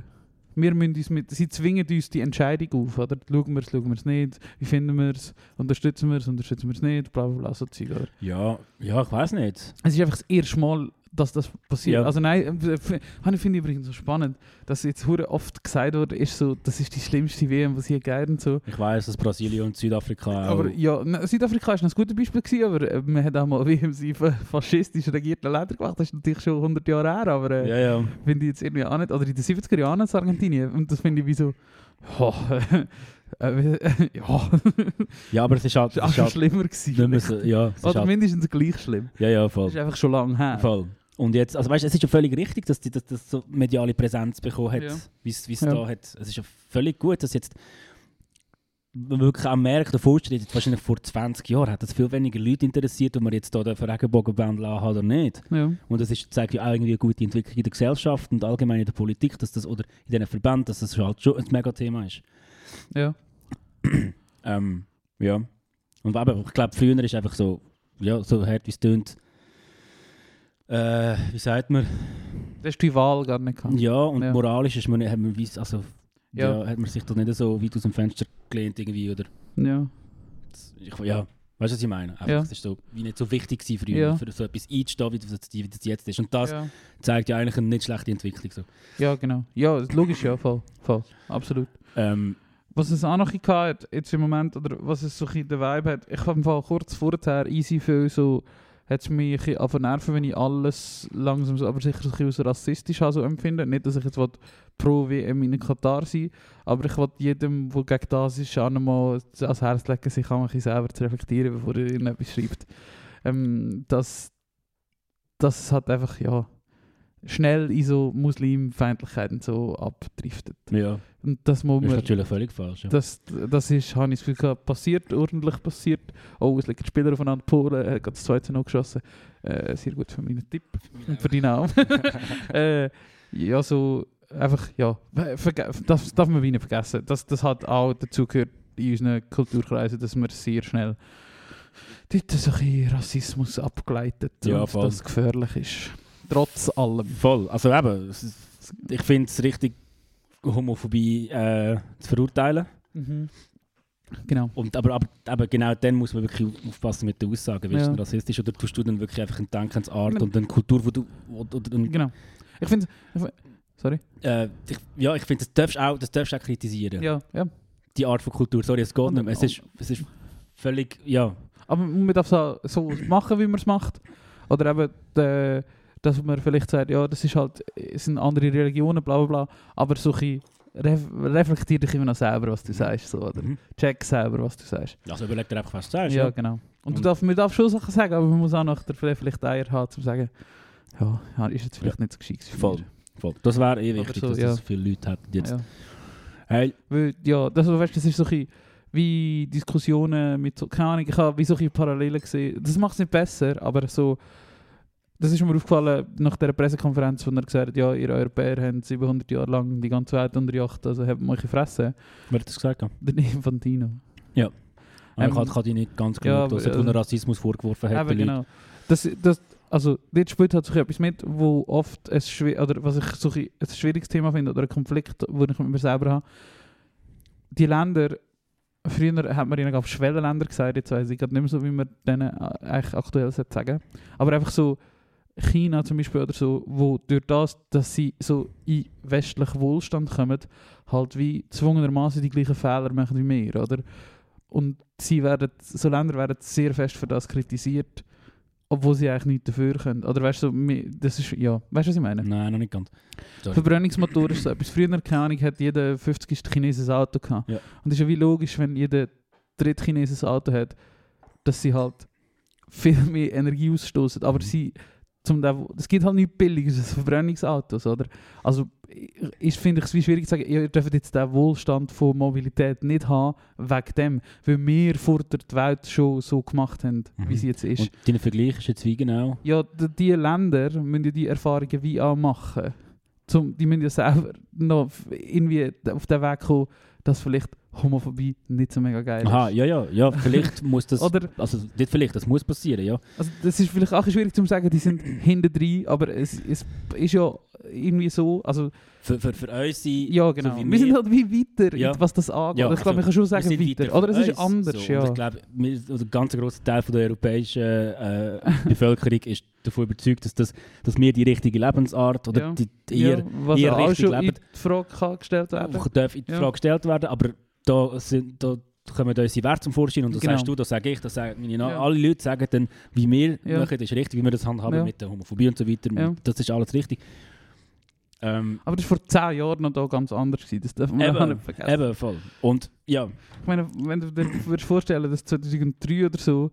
Wir müssen uns mit, sie zwingen uns die Entscheidung auf. Oder? Schauen wir es, schauen wir es nicht. Wie finden wir es? Unterstützen wir es, unterstützen wir es nicht? Bla bla bla, so Zeug. Oder? Ja, ja, ich weiß nicht. Es ist einfach das erste Mal, dass das passiert. Ja. Also nein, äh, habe ich finde übrigens so spannend, dass jetzt hure oft gesagt wurde, ist so, das ist die schlimmste WM, was hier gegeben so. Ich weiß, dass Brasilien und Südafrika auch. Aber ja, na, Südafrika ist ein gutes Beispiel gewesen, aber äh, man hat auch mal WM faschistisch regierten Ländern gemacht. Das ist natürlich schon 100 Jahre her, aber äh, ja, ja. finde ich jetzt irgendwie auch nicht. Oder in den 70er Jahren in Argentinien. Und das finde ich wie so, oh, äh, ja, Ja, aber es ist halt. Es war ist auch halt schlimmer gewesen. ja, es ist Oder halt, mindestens gleich schlimm. ja, ja, Das voll. ist einfach schon lange her. voll. Und jetzt, also weißt du, es ist ja völlig richtig, dass die dass das so mediale Präsenz bekommen hat, Ja. wie es Ja. da hat. Es ist ja völlig gut, dass jetzt man wirklich auch merkt, der Fortschritt, wahrscheinlich vor 20 Jahren hat das viel weniger Leute interessiert, ob man jetzt da den Regenbogenbändel anhat oder nicht. Ja. Und das ist, zeigt ja auch irgendwie eine gute Entwicklung in der Gesellschaft und allgemein in der Politik, dass das, oder in diesen Verbänden, dass das halt schon ein Megathema ist. ja. Ähm, ja. Und aber ich glaube, früher ist einfach so, ja, so hart wie es tönt, äh, wie sagt man, Das ist die Wahl gar nicht gehabt. ja, und Ja. moralisch ist man, hat man, also, ja. Ja. hat man sich doch nicht so weit aus dem Fenster gelehnt irgendwie, oder, Ja. ich, ja, weißt du, was ich meine? Einfach, Ja. Es ist so, wie nicht so wichtig gewesen früher, Ja. für so etwas einzustehen, wie das, wie das jetzt ist. Und das ja. zeigt ja eigentlich eine nicht schlechte Entwicklung. So. Ja, genau. Ja, logisch, ja, voll. voll. Absolut. Ähm, Was es auch noch hat, jetzt im Moment, oder was es so ein bisschen den Vibe hat, ich habe im Fall kurz vorher easy viel so, hat es mich ein bisschen nerven, wenn ich alles langsam, so, aber sicher ein rassistisch habe, so empfinden. Nicht, dass ich jetzt pro WM in Katar sein aber ich will jedem, der gegen das ist, auch nochmal ans Herz legen, sich auch ein selber zu reflektieren, bevor er irgendetwas schreibt. Ähm, dass es halt einfach, ja, schnell in so Muslimfeindlichkeiten so abdriftet. ja, Und das muss ist man... natürlich völlig falsch. Ja. Das, das ist, habe ich das Gefühl passiert, ordentlich passiert. Oh, es liegen Spieler aufeinander. Polen hat gerade das zweite noch geschossen. Äh, sehr gut für meinen Tipp und für deinen Namen. äh, ja, so einfach, ja, das darf man wie nicht vergessen. Das, das hat auch dazu gehört in unseren Kulturkreisen, dass man sehr schnell dort so ein Rassismus abgeleitet Ja, und das gefährlich ist. Trotz allem. Voll. Also eben, ich finde es richtig, Homophobie äh, zu verurteilen. Genau. Und, aber, aber, aber genau dann muss man wirklich aufpassen mit den Aussagen. Willst Ja. du rassistisch oder tust du dann wirklich einfach eine Denkensart und eine Kultur, wo du... Wo, oder, Genau. Ich finde, sorry. äh, ich, ja, ich finde, das darfst du auch, das darfst du auch kritisieren. Ja, ja. Die Art von Kultur. Sorry, es geht Und- nicht mehr. Es ist, es ist völlig... Ja, Aber man darf es so machen, wie man es macht. Oder eben, äh, dass man vielleicht sagt, ja, das ist halt, es sind andere Religionen, bla bla bla. Aber so ein ref reflektier dich immer noch selber, was du sagst. So, oder mhm. check selber, was du sagst. also überleg dir einfach, was du sagst. Ja, Ja. genau. Und, du Und- darf, man darf schon Sachen sagen, aber man muss auch noch der vielleicht, Eier haben, um zu sagen, ja, ja, ist jetzt vielleicht nicht so gescheit Voll. Voll. Das wäre eh wichtig, so, dass ja. das viele Leute hätten jetzt. Ja. Hey, Weil, ja, das, weißt, das ist so ein wie Diskussionen mit so, keine Ahnung, ich habe wie so Parallelen gesehen. Das macht es nicht besser, aber so, das ist mir aufgefallen nach der Pressekonferenz, wo er gesagt hat, ja, ihr Europäer haben 700 Jahre lang die ganze Welt unter Yacht, also habt ihr euch gefressen. wer hat das gesagt? Ja. Der Infantino. Ah, Ähm, ich kann, kann die nicht ganz ja, genau, aber, dass er also- Rassismus vorgeworfen hat. Den genau. Das, das, also, dort spielt halt so etwas mit, wo oft es schwer, oder was ich so ein, ein schwieriges Thema finde, oder ein Konflikt, wo ich mit mir selber habe. Die Länder, früher hat man ihnen auf Schwellenländer gesagt, jetzt weiß ich gerade nicht mehr so, wie man denen äh, eigentlich aktuell sollte sagen Aber einfach so China zum Beispiel oder so, wo durch das, dass sie so in westlichen Wohlstand kommen, halt wie zwungenermaßen die gleichen Fehler machen wie wir, oder? Und sie werden, so Länder werden sehr fest für das kritisiert. obwohl sie eigentlich nichts dafür können. Oder weißt du, das ist, ja, weißt du, was ich meine? Nein, noch nicht ganz. Sorry. Verbrennungsmotor ist so etwas. Früher, keine Ahnung, hat jeder 50. Chinesen ein Auto gehabt. Ja. Und es ist ja wie logisch, wenn jeder dritte Chinesen ein Auto hat, dass sie halt viel mehr Energie ausstoßen. Aber Mhm. sie, zum es gibt halt nichts Billiges Verbrennungsautos, oder? Also ich finde es wie schwierig zu sagen, ihr dürft jetzt den Wohlstand von Mobilität nicht haben, wegen dem, weil wir vor der Welt schon so gemacht haben, wie Mhm. sie jetzt ist. Und dein Vergleich ist jetzt wie genau? Ja, die Länder müssen ja die Erfahrungen wie auch machen. Zum, die müssen ja selber noch irgendwie auf den Weg kommen, dass vielleicht Homophobie nicht so mega geil Aha, ist. ja, ja, ja, vielleicht muss das, Oder, also nicht vielleicht, das muss passieren, ja. also das ist vielleicht auch schwierig zu sagen, die sind hinten drin, aber es, es ist ja irgendwie so, also Für, für, für uns sind, ja genau. wie wir, wir- sind halt wie weiter, Ja. was das angeht. Ja, ich glaube, also, man kann schon wir sagen weiter. weiter Oder es ist anders, so. ja. Und ich glaube, also ein ganz grosser Teil von der europäischen äh, Bevölkerung ist davon überzeugt, dass, das, dass wir die richtige Lebensart oder Ja. die, die eher ja, was ihr richtig schon in die Frage kann gestellt werden darf in die. Frage gestellt werden, aber da, sind, da kommen unsere Werte zum Vorschein und das Genau. sagst du, das sage ich, das sagen meine Ja. alle Leute sagen dann, wie wir Ja. machen, das ist richtig, wie wir das handhaben Ja. mit der Homophobie und so weiter, Ja. das ist alles richtig. Ähm, Aber das war vor 10 Jahren noch da ganz anders. Gewesen. Das darf man auch eben, nicht vergessen. eben, voll. Und ja, Ich meine, wenn du dir vorstellen, dass 2003 oder so,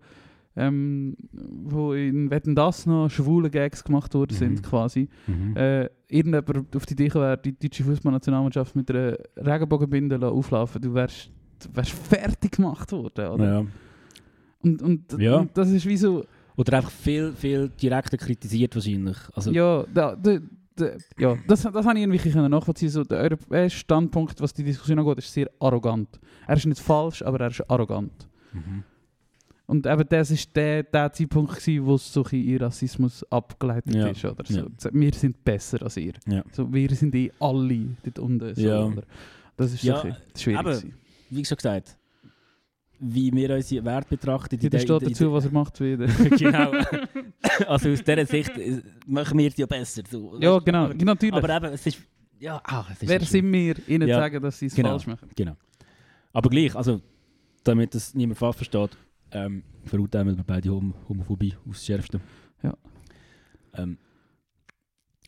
ähm, wo in Wetten das noch schwule Gags gemacht worden Mhm. sind, quasi, mhm. äh, irgendjemand auf die Idee wäre, die deutsche Fußballnationalmannschaft mit einer Regenbogenbinde auflaufen, du wärst, du wärst fertig gemacht worden, oder? ja. Und, und, Ja. und das ist wie so, Oder einfach viel, viel direkter kritisiert wahrscheinlich. Also, ja, da, da, da, ja das, das habe ich irgendwie können nachvollziehen. So, der europäische Standpunkt, was die Diskussion angeht, ist sehr arrogant. Er ist nicht falsch, aber er ist arrogant. Mhm. Und eben das war der, der Zeitpunkt, gewesen, wo so ein bisschen ihr Rassismus abgeleitet Ja. ist. Oder? So, Ja. Wir sind besser als ihr. Ja. So, wir sind eh alle dort unten. So, Ja. oder? Das ist Ja, so schwierig. aber- gewesen. Wie schon gesagt, wie wir unsere Werte betrachten, Jeder steht dazu, was er macht. Wie der. genau. also aus dieser Sicht äh, machen wir es ja besser. So. ja, genau. Aber, natürlich. aber eben, es ist... Ja, ah, es ist Wer so sind wir, ihnen Ja. sagen, dass sie es Genau. falsch machen? Genau. Aber gleich, also, damit das niemand falsch versteht, ähm, verurteilen wir beide Hom Homophobie aufs Schärfste. Ja. Ähm,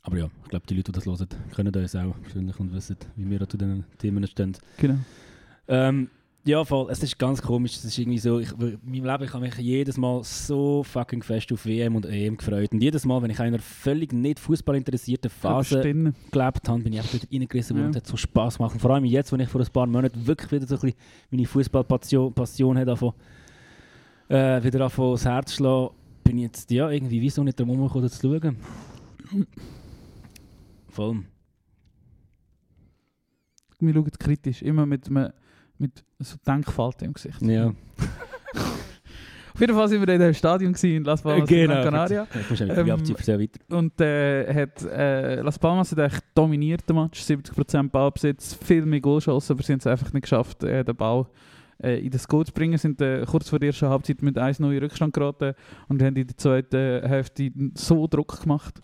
aber ja, ich glaube, die Leute, die das hören, können uns auch persönlich und wissen, wie wir zu diesen Themen stehen. Genau. Ähm, ja, voll. Es ist ganz komisch. Es ist irgendwie so, ich, in meinem Leben ich habe mich jedes Mal so fucking fest auf WM und EM gefreut. Und jedes Mal, wenn ich in einer völlig nicht Fußball interessierten Phase gelebt habe, bin ich einfach wieder reingerissen worden Ja. und es hat so Spass gemacht. Und vor allem jetzt, wenn ich vor ein paar Monaten wirklich wieder so ein bisschen meine Fußballpassion davon, äh, wieder anfangen, das Herz zu schlagen, bin ich jetzt ja, irgendwie wieso nicht drum herumgekommen, das zu schauen. Voll. Wir schauen kritisch, immer mit, einem- mit so Denkfalten im Gesicht. Ja. Auf jeden Fall sind wir in dem Stadion in Las Palmas Genau. Gran Canaria. Ähm. Und äh, hat, äh, Las Palmas hat eigentlich dominiert den Match, 70% Ballbesitz, viel mehr Goalchancen, aber sie haben es einfach nicht geschafft, äh, den Ball äh, in das Goal zu bringen. sind äh, kurz vor der ersten Halbzeit mit 1-0 in Rückstand geraten und haben in der zweiten Hälfte so Druck gemacht.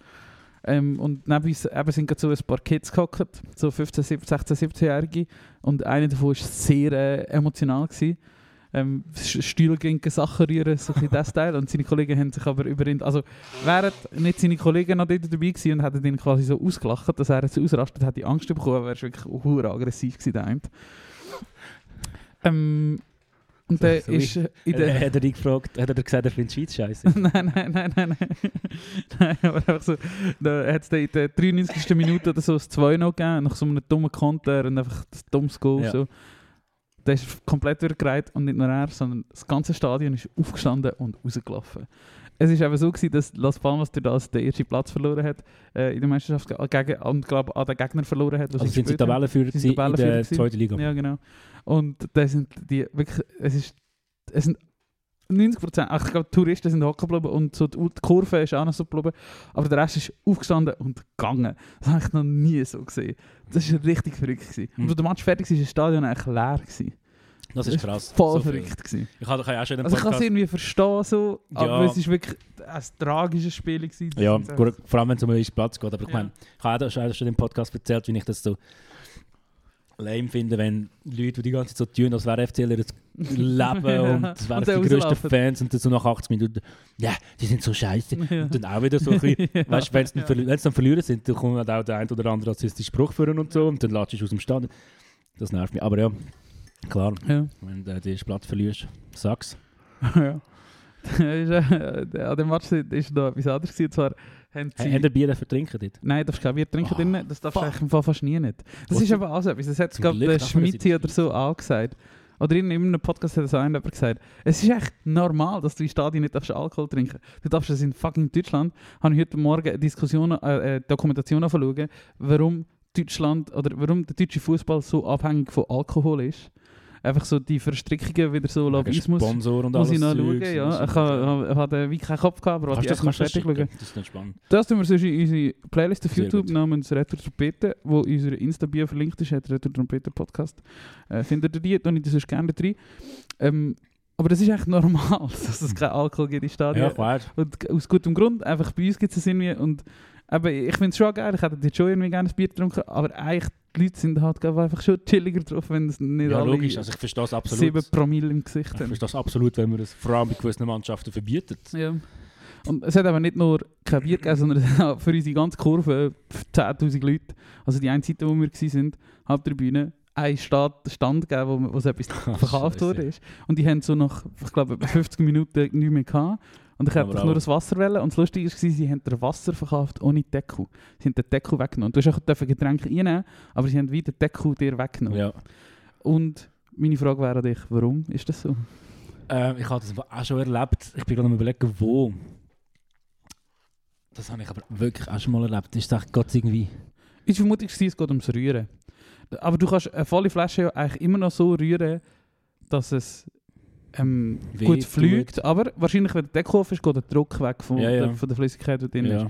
Ähm, und neben uns eben sind gerade so ein paar Kids gehockt, so 15, 17, 16, 17-Jährige. Und einer davon war sehr äh, emotional. Gewesen. Ähm, Stühle gegen Sachen rühren, so ein das Teil. Und seine Kollegen haben sich aber über ihn, also wären nicht seine Kollegen noch dort dabei gewesen und hätten ihn quasi so ausgelacht, dass er jetzt ausrastet, hätte ich Angst bekommen, wäre wirklich aggressiv gewesen. Ähm, und der So ist äh, in Äh, der... hat er dich gefragt, hat er gesagt, er findet Schweiz scheiße? nein, nein, nein, nein, nein. nein aber einfach so, da hat es in der 93. Minute oder so ein 2 noch gegeben, nach so einem dummen Konter und einfach das dummes Goal. Ja. So. Der ist komplett durchgereiht und nicht nur er, sondern das ganze Stadion ist aufgestanden und rausgelaufen. Es ist eben so gewesen, dass Las Palmas durch das den ersten Platz verloren hat äh, in der Meisterschaft ge- gegen, und glaube an den Gegner verloren hat. Also sind sie. Tabellenführer in der zweiten Liga? Ja, genau. Und da sind die wirklich, es ist, es sind 90 Prozent, ich glaube, Touristen sind hocken geblieben und so die, die Kurve ist auch noch so geblieben, aber der Rest ist aufgestanden und gegangen. Das habe ich noch nie so gesehen. Das war richtig verrückt. Gewesen. Mhm. Und als der Match fertig war, war das Stadion eigentlich leer. Gewesen. Das ist krass. Voll So verrückt. Gewesen. Ich habe ja auch schon Also ich kann es irgendwie verstehen, so, aber Ja. es ist wirklich ein tragisches Spiel. Gewesen. Das Ja, vor allem wenn es um einen Platz geht. Aber ich meine, ich habe auch schon im Podcast erzählt, wie ich das so lame finden, wenn Leute, die die ganze Zeit so tun, als wäre FCL ihr Leben und das wären Und die rauslaufen. Fans und dann so nach 80 Minuten, ja, die sind so scheiße. Ja. Und dann auch wieder so ein bisschen, Ja. weißt du, wenn sie dann, sie dann verlieren sind, dann kommt halt auch der ein oder andere rassistische Spruch führen und so und dann latschst du aus dem Stand. Das nervt mich. Aber ja, klar, Ja. wenn du ersten Platz verlierst, sag's. ja. An dem Match war noch etwas anderes. gewesen, Und zwar haben sie... Haben Bier dafür trinken dort? Nein, darfst kein Bier trinken Oh. Das darfst du eigentlich im Fall fast nie nicht. Das Was ist aber auch so etwas. Das hat in Schmidt der oder so auch gesagt. Oder in einem Podcast hat das auch einer gesagt. Es ist echt normal, dass du in Stadien nicht darfst Alkohol trinken Du darfst das in fucking Deutschland. Habe ich heute Morgen eine Diskussion, äh, äh, Dokumentation anschauen, warum Deutschland oder warum der deutsche Fußball so abhängig von Alkohol ist. Einfach so die Verstrickungen wieder so Lobbyismus. Sponsor und Muss alles ich noch schauen, ja. Ich hab wie keinen Kopf gehabt, aber ich das erst mal fertig schauen. Das ist nicht spannend. Das tun wir sonst in unsere Playlist auf YouTube namens Retro Trompete, wo unsere Insta-Bio verlinkt ist, hat Retro Trompete Podcast. Äh, findet ihr die, dann ich das sonst gerne drin. Ähm, aber das ist echt normal, dass es keinen Alkohol gibt in Stadien. Ja, klar. und aus gutem Grund, einfach bei uns gibt es irgendwie und eben, ich finde es schon geil, ich hätte jetzt schon irgendwie gerne ein Bier getrunken, aber eigentlich die Leute sind halt ich, einfach schon chilliger drauf, wenn es nicht Ja, alle logisch. Also ich verstehe das absolut. 7 Promille im Gesicht Ich haben. verstehe das absolut, wenn man das vor allem bei gewissen Mannschaften verbietet. Ja. Und es hat aber nicht nur kein Bier gegeben, sondern es hat für unsere ganze Kurve 10'000 Leute, also die eine Seite, wo wir waren, Haupttribüne, ein Stand, Stand gegeben, wo, wo so etwas verkauft Scheisse. wurde. Und die haben so nach, ich glaube, etwa 50 Minuten nichts mehr gehabt. Und ich hätte nur das Wasser wollen. Und das Lustige war, sie haben dir Wasser verkauft ohne Deckel. Sie haben den Deckel weggenommen. Du hast auch Getränke reinnehmen, aber sie haben wieder den Deckel dir weggenommen. Ja. Und meine Frage wäre an dich, warum ist das so? Ähm, ich habe das auch schon erlebt. Ich bin gerade am überlegen, wo. Das habe ich aber wirklich auch schon mal erlebt. Ist das Gott irgendwie... Ich vermute, es geht ums Rühren. Aber du kannst eine volle Flasche eigentlich immer noch so rühren, dass es ähm, gut fliegt. Aber wahrscheinlich, wenn der Deckel ist, geht der Druck weg von, Ja, ja. Der, von der Flüssigkeit, die drin ist.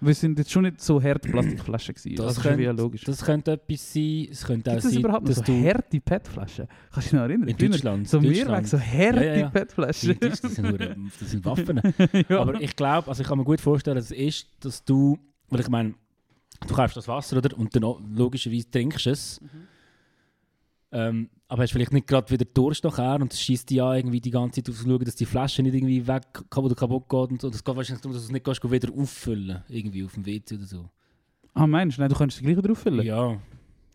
Wir sind jetzt schon nicht so harte Plastikflaschen gewesen. Das Das, also, ist ja könnte- logisch. Das könnte etwas sein. Es könnte auch Gibt sein, überhaupt dass so du... harte PET-Flaschen? Kannst du dich noch erinnern? In Deutschland. So. Mehrweg, so harte Ja, ja. PET-Flaschen. Das das sind Waffen. ja. Aber ich glaube, also ich kann mir gut vorstellen, dass es ist, dass du, weil ich meine, du kaufst das Wasser oder und dann logischerweise trinkst es. Mhm. Ähm, aber hast vielleicht nicht gerade wieder Durst nachher und schießt dich an, irgendwie die ganze Zeit auf zu schauen, dass die Flasche nicht irgendwie weg oder kaputt geht und so. Das geht wahrscheinlich darum, dass du es nicht gehst, wieder auffüllen irgendwie auf dem WC oder so. Ah, meinst du? Nein, du könntest die gleich drauf füllen. Ja.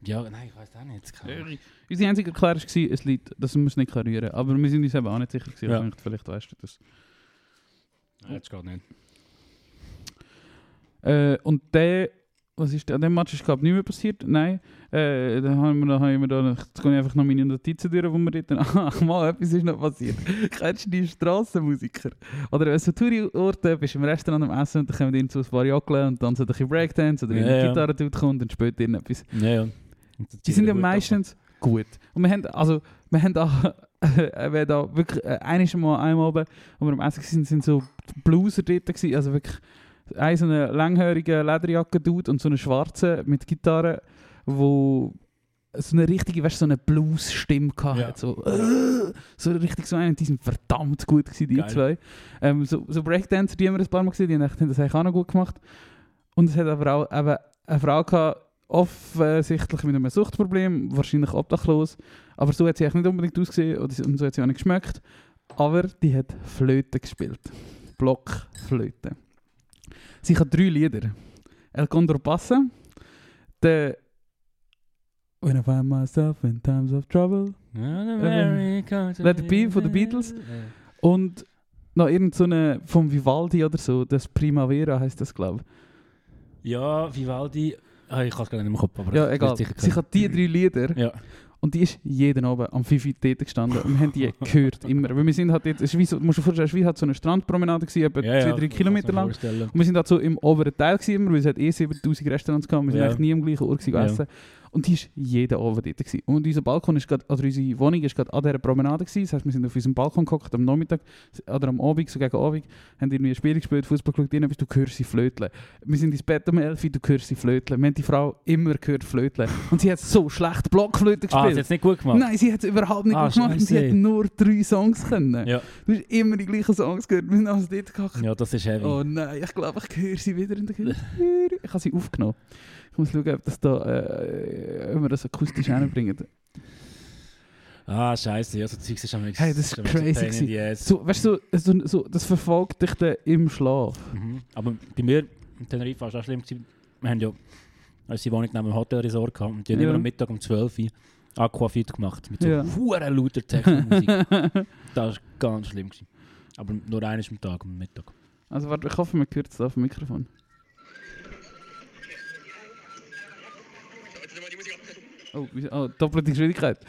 Ja, nein, ich weiß auch nicht. Unsere einzige Erklärung war, es liegt, dass man es nicht rühren. Aber wir sind uns eben auch nicht sicher. Gewesen. Ja. Vielleicht weißt du das. Nein, das geht nicht. Äh, und der, was ist? An dem Match ist glaube ich nicht mehr passiert. Nein. Äh, dann haben wir, dann haben wir da, jetzt gehe ich einfach noch meine Notizen durch, wo wir dort, ach mal, etwas ist noch passiert. Kennst du die Strassenmusiker? Oder wenn so Touri-Orte bist im Restaurant am Essen und dann kommen die so ein paar Jockeln und dann so ein bisschen Breakdance oder Ja, eine ja. Gitarre tut kommt und spielt irgendetwas. Ja, ja. Die sind ja meistens gut. Und wir haben, also, wir haben auch, äh, wir da wirklich, äh, einiges Mal, einmal oben, wo wir am Essen waren, sind so Blueser dort gewesen, also wirklich ein so eine langhörige Lederjacke-Dude und so eine schwarze mit Gitarre, wo so eine richtige, weißt du, so eine Blues-Stimme hatte. Ja. So, äh, so richtig so einen, die sind verdammt gut gewesen, die Geil. zwei. Ähm, so, so Breakdancer, die haben wir ein paar Mal gesehen, die haben das eigentlich auch noch gut gemacht. Und es hat aber auch eben eine Frau gehabt, offensichtlich mit einem Suchtproblem, wahrscheinlich obdachlos. Aber so hat sie eigentlich nicht unbedingt ausgesehen und so hat sie auch nicht geschmeckt. Aber die hat Flöte gespielt. Blockflöte. Sie hat drei Lieder. El Condor Pasa, der When I find myself in times of trouble Let It Be von den Beatles. und noch irgend so vom Vivaldi oder so, das Primavera heißt das, glaube Ja, Vivaldi. Ah, ich kann es gar nicht im Kopf, aber ich. Ja, ich egal. Sie hat die drei Lieder Ja. Und die ist jeden Abend am 5 Uhr dort gestanden und wir haben die gehört, immer. Weil wir sind halt jetzt, so, musst du dir vorstellen, wie halt so eine Strandpromenade, gewesen, etwa Ja, ja, 2-3 ich Kilometer lang. Und wir sind halt so im oberen Teil, gewesen, immer, weil es hat eh 7000 Restaurants gehabt, wir sind Ja. eigentlich nie am gleichen Ort gewesen, Ja. Und die ist jeden Abend dort. Gewesen. Und unser Balkon ist grad, oder unsere Wohnung ist gerade an dieser Promenade gewesen. Das heisst, wir sind auf unserem Balkon gehockt am Nachmittag oder am Abend, so gegen Abend, haben irgendwie ein Spiel gespielt, Fußball geschaut, irgendetwas, du hörst sie flöteln. Wir sind ins Bett um 11 Uhr, du hörst sie flöteln. Wir haben die Frau immer gehört flöteln. Und sie hat so schlecht Blockflöte Ah, gespielt. hast du jetzt nicht gut gemacht? Nein, sie hat es überhaupt nicht Ah, gut gemacht. Sie hat nur drei Songs können. Ja. Du hast immer die gleichen Songs gehört. Wir sind also dort gehockt. ja, das ist heavy. Oh nein, ich glaube, ich höre sie wieder in der Küche. Ich habe sie aufgenommen. Ich muss schauen, ob, das da, äh, ob wir das akustisch hinbringen. Ah, scheiße, ja, so Zeugs ist am nächsten. Hey, das ist crazy. So, weißt du, so, so, das verfolgt dich dann im Schlaf. Mhm. Aber bei mir in Tenerife war es auch schlimm. Wir haben ja unsere Wohnung neben dem Hotelresort gehabt und die haben Ja. immer am Mittag um 12 Uhr Aquafit gemacht mit so Ja. ja. lauter Techno-Musik. das war ganz schlimm. Gewesen. Aber nur eines am Tag, am Mittag. Also warte, ich hoffe, man hört es auf dem Mikrofon. Oh, wieso- oh doppelte Geschwindigkeit.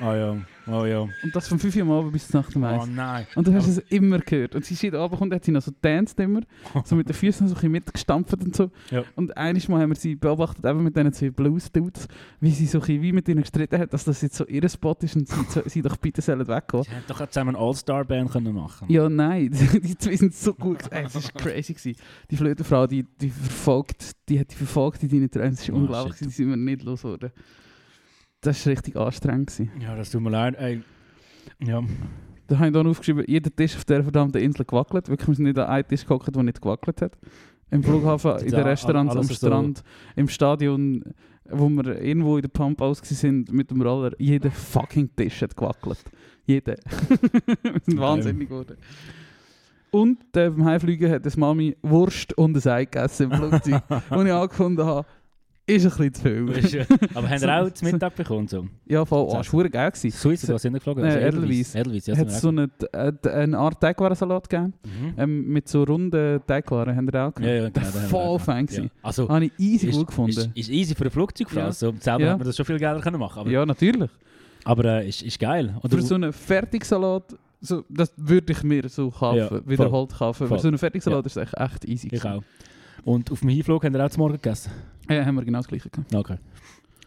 Oh ja, oh ja. Und das von 5 Uhr am Abend bis nach dem Oh Eis. nein. Und du hast es immer gehört. Und sie ist jeden Abend kommt, hat sie noch so danced immer, so mit den Füßen so ein bisschen mitgestampft und so. Ja. Und eines Mal haben wir sie beobachtet, eben mit diesen zwei Blues-Dudes, wie sie so ein bisschen wie mit ihnen gestritten hat, dass das jetzt so ihr Spot ist und sie, so, sie doch bitte sollen weggehen. Sie hätten doch zusammen eine All-Star-Band können machen Ja, nein, die zwei sind so gut. es war crazy. Gewesen. Die Flötenfrau, die, die verfolgt, die hat die verfolgt in deinen Träumen. Das ist Oh, unglaublich. shit. Die sind wir nicht los worden. Das war richtig anstrengend. Gewesen. Ja, das tut mir leid. Ey. Ja. Da habe ich dann aufgeschrieben, jeder Tisch auf dieser verdammten Insel gewackelt. Wirklich, wir sind nicht an einen Tisch geguckt, der nicht gewackelt hat. Im Flughafen, in den Restaurants, am alles so- Strand, im Stadion, wo wir irgendwo in der Pump aus sind mit dem Roller. Jeder fucking Tisch hat gewackelt. Jeder. wir sind wahnsinnig geworden. Und äh, beim Heimfliegen hat das Mami Wurst und ein Ei gegessen im Flugzeug. und ich angefunden habe, ist ein bisschen zu viel. Aber haben So- wir auch zu so- Mittag bekommen? So. ja, voll. Oh, das war geil. Swiss, was wir geflogen? Äh, Also Edelweiss. Edelweiss, ja. Hat so wir eine, eine Art Teigwarensalat gegeben. Mhm. Ähm, mit so runden Teigwaren haben wir auch Ja, ja, genau, haben wir voll gemacht. Ja. Also, Habe ich easy ist, gut gefunden. Ist, ist easy für eine Flugzeugfrau. Ja. So, selber Ja. hat man das schon viel Geld können machen aber, ja, natürlich. aber äh, ist, ist geil. Oder Für so einen Fertigsalat, so, das würde ich mir so kaufen, Ja, wiederholt kaufen. Für so einen Fertigsalat ist es echt, echt easy. ich gewesen. auch. Und auf dem Hinflug haben wir auch zum Morgen gegessen? Ja, haben wir genau das gleiche gehabt. Okay.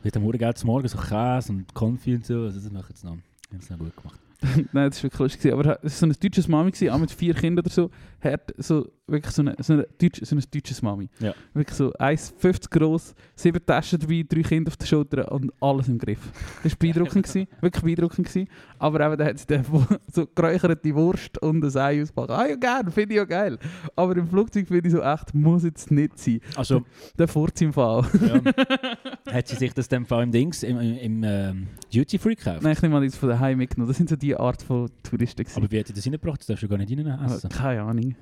Wir haben Morgen zum Morgen so Käse und Konfi und so. Also das machen sie noch. Haben sie noch gut gemacht. Nein, das war wirklich lustig. Aber es war so ein deutsches Mami, auch mit vier Kindern oder so. Hat so wirklich so eine, so eine, deutsch, so eine deutsches Mami. Ja. Wirklich so 1,50 groß, sieben Taschen dabei, drei Kinder auf der Schulter und alles im Griff. Das war beeindruckend, gewesen, wirklich beeindruckend. Gewesen. Aber eben, da hat sie dann so geräucherte Wurst und ein Ei ausgepackt. Ah ja, gerne, finde ich ja geil. Aber im Flugzeug finde ich so echt, muss jetzt nicht sein. Also, Der Vorziehfall. ja. hat sie sich das dann vor allem Dings im, im, im ähm, Duty Free gekauft? Nein, ich nehme mal das von daheim mitgenommen. Das sind so die Art von Touristen. gewesen. Aber wie hat sie das reingebracht? Das darfst du gar nicht rein Aber essen. keine Ahnung.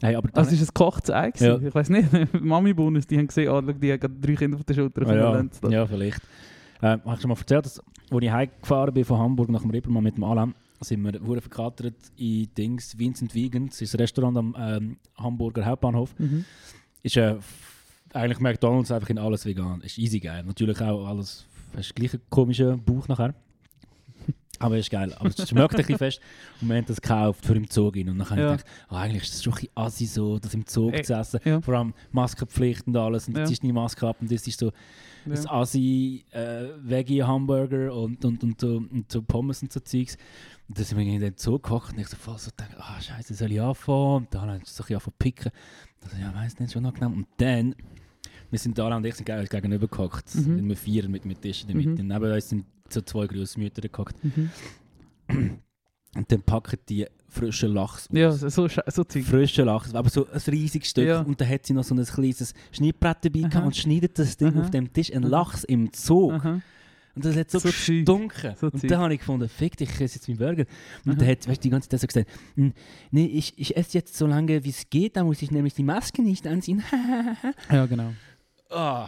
Hey, aber es ist ein gekochtes Ei. Ja. Ich weiß nicht, Mami-Bonus, die haben gesehen, schau, die haben drei Kinder auf der Schulter. Ah, ja, da. ja, vielleicht. Äh, habe ich schon mal erzählt, dass, als ich heimgefahren bin von Hamburg nach dem Reeperbahn mit dem Alan, sind wir wurden verkatert in Dings, Vincent Vegans, das ist ein Restaurant am ähm, Hamburger Hauptbahnhof. Mhm. Ist äh, eigentlich McDonalds einfach in alles vegan. Ist easy geil. Natürlich auch alles, hast gleich einen komischen Bauch nachher. Aber ist geil. Aber es schmeckt ein bisschen fest. Und wir haben das gekauft für im gehen. Und dann habe Ja. ich gedacht, ah, eigentlich ist das schon ein bisschen assi so, das im Zoo Äh, zu essen. ja. Vor allem Maskenpflicht und alles. Und Ja. jetzt ist nie Maske ab und das ist so Ja. assi äh, Veggie-Hamburger und, und, und, so, und so Pommes und so Zeugs. Und dann sind wir in den Zoo gekocht und ich so voll so gedacht, ah scheiße, soll ich anfangen? Und dann habe ich so ein bisschen angefangen zu picken. Und dann, ja, weiß nicht, schon genommen. Und dann, wir sind da und ich sind geil gegenüber gehockt. Mhm. Mhm. Wir vier mit, mit Tisch in der Mhm. Mitte. Und neben uns sind so zwei Großmütter gehockt. Mhm. Und dann packen die frischen Lachs. Ja, so, so, so Zeug. Frischen Lachs, aber so ein riesiges Stück. Ja. Und dann hat sie noch so ein kleines Schneidbrett dabei Aha. gehabt und schneidet das Ding Aha. auf dem Tisch. Ein. Lachs im Zoo. Aha. Und das hat so, So gestunken. So und dann habe ich gefunden, fick dich, ich esse jetzt meinen Burger. Und Aha. dann hat weißt, die ganze Zeit so gesagt, «Hm, nee, ich, ich esse jetzt so lange, wie es geht, dann muss ich nämlich die Maske nicht anziehen. Ja, genau. Oh,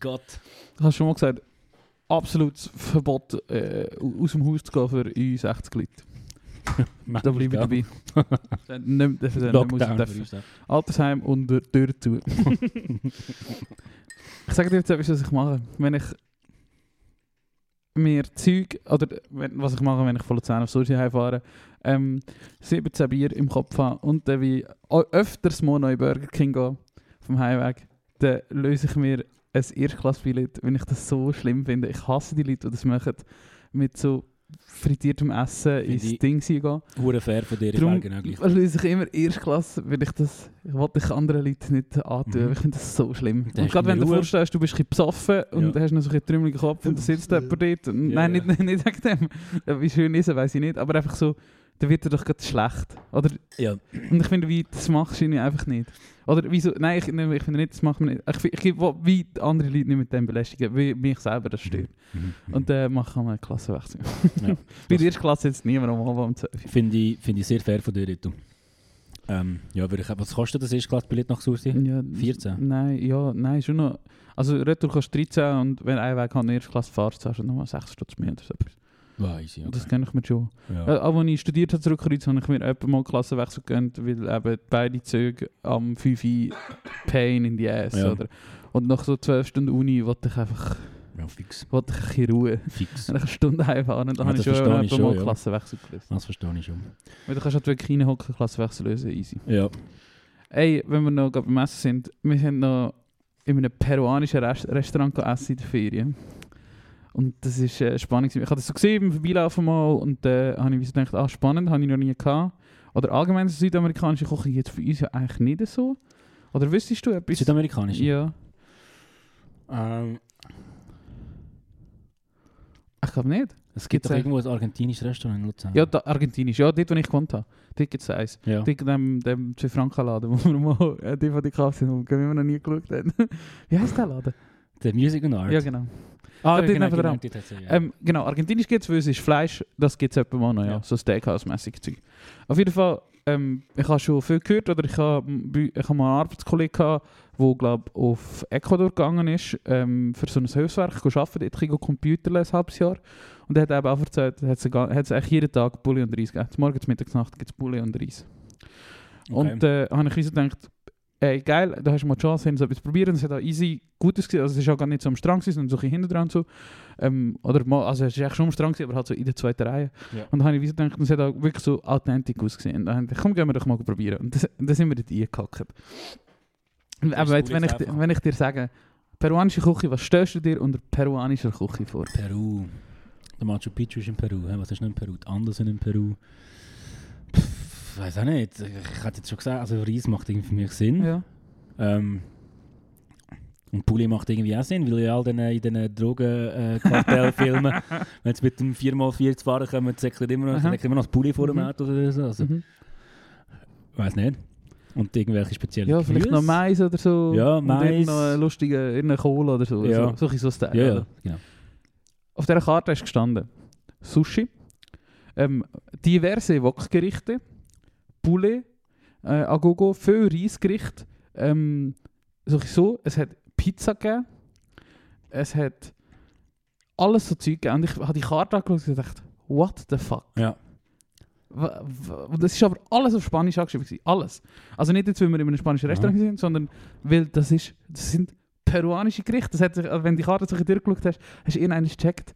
Gott. Du hast schon mal gesagt, absolutes Verbot, äh, aus dem Haus zu gehen für uns 60 Leute. Da bleibe ich dabei. Nicht- dann- dann muss ich Lockdown. dürfen. für uns da. Altersheim und Tür- zu. ich sage dir jetzt etwas, was ich mache. Wenn ich mir Zeug, oder wenn, was ich mache, wenn ich von Luzern auf Sushi heimfahre, ähm, 17 Bier im Kopf habe und dann wie öfters mal in Burger King gehe, vom Heimweg, dann löse ich mir ein Erstklassbillett, wenn ich das so schlimm finde. Ich hasse die Leute, die das machen, mit so frittiertem Essen ins ich- Ding gehen. Hure fair von dir, ich Darum wäre genau gleich. löse ich immer Erstklasse, weil ich das, ich wollte ich anderen Leuten nicht antun. Mhm. Ich finde das so schlimm. Dann Und gerade wenn du dir vorstellst, du bist ein bisschen besoffen und Ja. du hast noch so einen trümmeligen Kopf und da sitzt jemand dort. Und Ja, Nein, ja. nicht, nicht wegen dem. Wie schön ist er, weiß ich nicht. Aber einfach so, dann wird er doch gerade schlecht. Oder, Ja. und ich finde, wie, das machst du einfach nicht. Oder wieso, nein, ich, ich finde nicht, das macht man nicht. Ich, ich, ich will wie andere Leute nicht mit dem belästigen, wie mich selber das stört. Mhm. Und dann mache ich mal einen Klassenwechsel. Ja. Bei der ersten Klasse jetzt niemand am Abend um 12 Uhr. Finde ich, finde ich sehr fair von dir, Rito. Ähm, ja, würde ich, was kostet das erste Klassbillett nach Sursi? Ja, 14? Nein, ja, nein, schon noch. Also Retour kostet 13 und wenn ein Weg an der ersten Klasse fährst, hast du nochmal 6 Stutz mehr oder so etwas. Weiss ich, okay. Das kenne ich mir schon. ja. Ja. Auch als ich studiert habe zurückgereist, habe ich mir etwa mal Klassenwechsel gegönnt, weil eben beide Züge am 5 Uhr Pain in die Ass, Ja. oder? Und nach so 12 Stunden Uni wollte ich einfach ja, fix. wollte ich bisschen Ruhe. Fix. Eine Stunde heimfahren und dann Ja, habe ich schon etwa mal schon, ja. Klassenwechsel gelöst. Das verstehe ich schon. Weil du kannst halt wirklich reinhocken, Klassenwechsel lösen, easy. Ja. Ey, wenn wir noch beim Essen sind, wir sind noch in einem peruanischen Rest Restaurant gegessen in der Ferien. Und das ist äh, spannend. Ich habe das so gesehen beim Vorbeilaufen mal und dann habe ich so gedacht, ah spannend, habe ich noch nie gehabt. Oder allgemein so südamerikanische Küche jetzt für uns ja eigentlich nicht so. Oder wüsstest du etwas? Südamerikanisch? Ja, Ähm, ich glaube nicht. es gibt Gibt's doch ein- irgendwo ein argentinisches Restaurant in Luzern. Ja, da, argentinisch. Ja, dort, wo ich gewohnt habe. Dort gibt es eins. ja. Dort in dem, dem 2-Franken-Laden, wo wir mal äh, die von die Kasse haben, wo wir noch nie geschaut haben. Wie heißt der Laden? Der Music and Art. Ja, genau. Ah, dort hat's ja, ja. Ähm, genau, argentinisch gibt es, weil es ist Fleisch, das gibt es etwa mal noch, ja. Ja. So Steakhouse-mäßig Zeug. Auf jeden Fall, ähm, ich habe schon viel gehört, oder ich habe ich hab mal einen Arbeitskollegen gehabt, der, glaube auf Ecuador gegangen ist, ähm, für so ein Hilfswerk zu arbeiten, dort ging er Computer ein halbes Jahr. Und er hat eben auch erzählt, hat es eigentlich jeden Tag Bulli und Reis gegeben. Morgens, mittags, Nacht gibt es Bulli und Reis. Okay. Und äh, habe ich so gedacht, ey, geil, da hast du mal die Chance, so etwas probieren. Es hat auch easy Gutes gesehen. Also, es ist auch gar nicht so am gewesen, sondern so ein bisschen hinten dran. So. Ähm, oder mal, also, es ist echt schon am gewesen, aber halt so in der zweiten Reihe. Ja. Und dann habe ich gedacht, es hat auch wirklich so authentisch ausgesehen. Und dann habe ich gedacht, komm, gehen wir doch mal probieren. Und das- dann sind wir dort eingehackt. Aber jetzt, wenn, ich, wenn ich dir sage, peruanische Küche, was stellst du dir unter peruanischer Küche vor? Peru. Der Machu Picchu ist in Peru. Was ist noch in Peru? Die Anden sind in Peru. Pff, weiß auch nicht. Ich hätte jetzt schon gesagt, also Reis macht irgendwie für mich Sinn. Ja. Ähm, und Pulli macht irgendwie auch Sinn, weil ja all den, in diesen Drogenkartellfilmen, wenn sie mit dem 4x4 zu fahren kommen, säckelt immer noch, immer noch das Pulli vor dem Mhm. Auto oder so. Also, Mhm. weiß nicht. Und irgendwelche speziellen Ja, vielleicht noch Gemüse. Mais oder so. Ja, Und Mais. irgendein lustiger, irgendein Kohl oder so. Ja. So, so, so Style. Ja, ja, genau. Auf dieser Karte ist gestanden Sushi, ähm, diverse Wokgerichte, Poulet, äh, Agogo, viel Reisgerichte. Ähm, so, so, es hat Pizza gegeben, es hat alles so Zeug gegeben. Und ich habe die Karte angeschaut und gedacht, what the fuck? Ja. Das ist aber alles auf Spanisch angeschrieben. gewesen. Alles. Also nicht jetzt, weil wir in einem spanischen Restaurant sind, sondern weil das, ist, das sind peruanische Gerichte. Das hat sich, also wenn die Karte so durchgeschaut hast, hast du irgendeines gecheckt.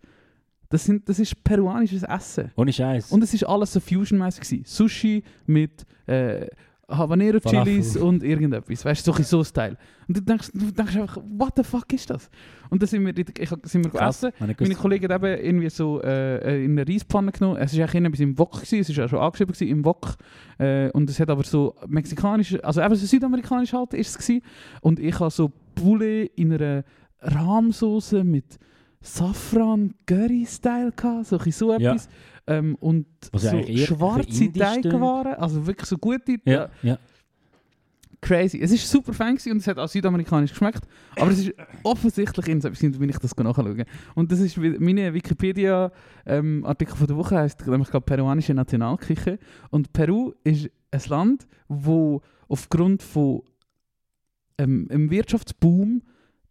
Das, sind, das ist peruanisches Essen. Ohne Scheiß. Und es ist alles so fusionmäßig. Sushi mit äh, Habanero. Chilis und irgendetwas. Weißt du, so ein Style. Und du denkst, du denkst einfach, what the fuck ist das? Und dann sind wir, ich, sind wir Krass. gegessen. Meine gewusst. Kollegen haben eben irgendwie so äh, in eine Reispfanne genommen. Es war eigentlich etwas im Wok, gewesen. es war auch schon angeschrieben gewesen, im Wok. Äh, und es hat aber so mexikanisch, also eben so südamerikanisch halt ist es gewesen. Und ich habe so Poulet in einer Rahmsoße mit Safran Curry Style gehabt, so, so Ja. etwas. Ähm, und ja so schwarze Teigwaren, also wirklich so gute, Ja, ja. crazy. Es ist super fein und es hat auch südamerikanisch geschmeckt, aber es ist offensichtlich in so etwas, wenn ich das nachschaue. Und das ist meine Wikipedia-Artikel von der Woche heißt nämlich gerade peruanische Nationalküche und Peru ist ein Land, wo aufgrund von ähm, einem Wirtschaftsboom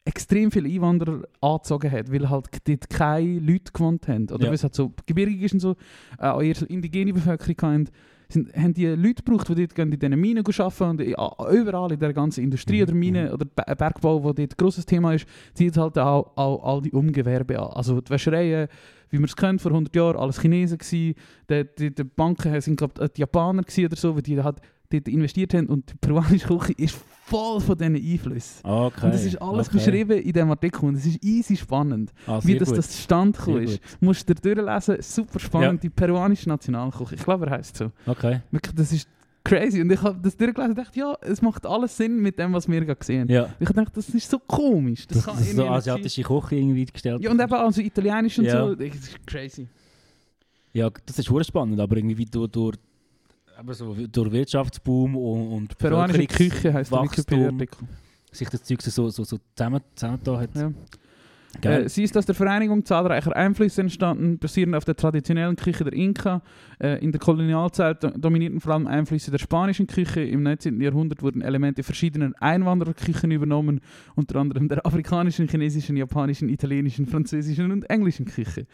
extrem viele Einwanderer angezogen hat, weil halt dort keine Leute gewohnt haben. Oder Ja. weil es halt so gebirgig ist und so, äh, auch eher so indigene Bevölkerung haben, sind, haben die Leute gebraucht, die dort in diesen Minen arbeiten und a- überall in der ganzen Industrie Mhm, oder Minen mhm. oder Be- Bergbau, wo dort ein grosses Thema ist, zieht halt auch, auch all die Umgewerbe an. Also die Wäschereien, wie man es kennt, vor 100 Jahren, alles Chinesen gewesen, die, die, die Banken sind glaube die Japaner gewesen oder so, weil die halt dort investiert haben und die peruanische Küche ist voll von diesen Einflüssen. Okay. Und das ist alles okay. beschrieben in diesem Artikel und es ist easy spannend, Ah, wie das, gut. das zustande gekommen ist. Musst du durchlesen, super spannend, Ja. die peruanische Nationalküche. Ich glaube, er heisst so. Okay. Wirklich, das ist crazy. Und ich habe das durchgelesen und dachte, ja, es macht alles Sinn mit dem, was wir gerade gesehen haben. Ja. Ich dachte, das ist so komisch. Das, Das, kann das ist so asiatische Küche irgendwie gestellt. Ja, und eben also italienisch und Ja. so. Das ist crazy. Ja, das ist spannend, aber irgendwie durch, durch, aber so, durch Wirtschaftsboom und, und Peruanische Küche heisst der. Wikipedia-Artikel. sich das Zeug so, so, so zusammen, zusammengetan hat. Ja. Äh, sie ist aus der Vereinigung zahlreicher Einflüsse entstanden, basierend auf der traditionellen Küche der Inka. Äh, in der Kolonialzeit do- dominierten vor allem Einflüsse der spanischen Küche. Im 19. Jahrhundert wurden Elemente verschiedener Einwandererküchen übernommen, unter anderem der afrikanischen, chinesischen, japanischen, italienischen, französischen und englischen Küche.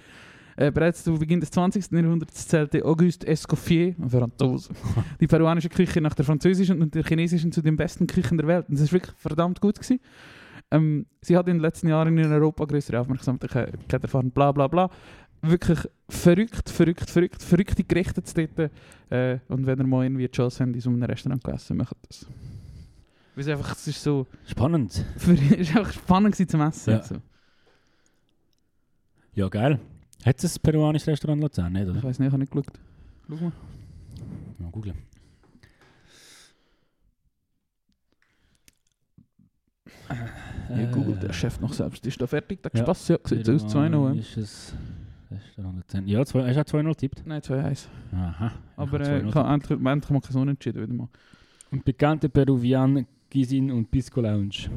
Äh, bereits zu Beginn des 20. Jahrhunderts zählte Auguste Escoffier, ein Franzose, die peruanische Küche nach der französischen und der chinesischen zu den besten Küchen der Welt. Und das ist wirklich verdammt gut gewesen. Ähm, sie hat in den letzten Jahren in Europa größere Aufmerksamkeit erfahren, bla bla bla. Wirklich verrückt, verrückt, verrückt, verrückte Gerichte zu dort. Äh, und wenn ihr mal irgendwie die Chance habt, in so einem Restaurant gegessen, macht das. Weil es einfach, es ist so, Spannend. es ist einfach spannend gewesen zum Essen. Ja. So. Ja, geil. Hat es ein peruanisches Restaurant in Luzern? Nicht, Ich oder? weiß nicht, ich habe nicht geschaut. Schau mal. Mal googeln. Ja, googelt der Chef noch selbst. Ist da fertig? Der Ja. Spaß, ja, sieht aus, 2-0. ja. Ist es Restaurant Luzern? Ja, zwei, hast du auch 2-0 tippt? Nein, 2-1. Aha. Aber Ich äh, ich 2-0 habe endlich, mal so unentschieden wieder mal. Und bekannte Peruvian Gisin und Pisco Lounge.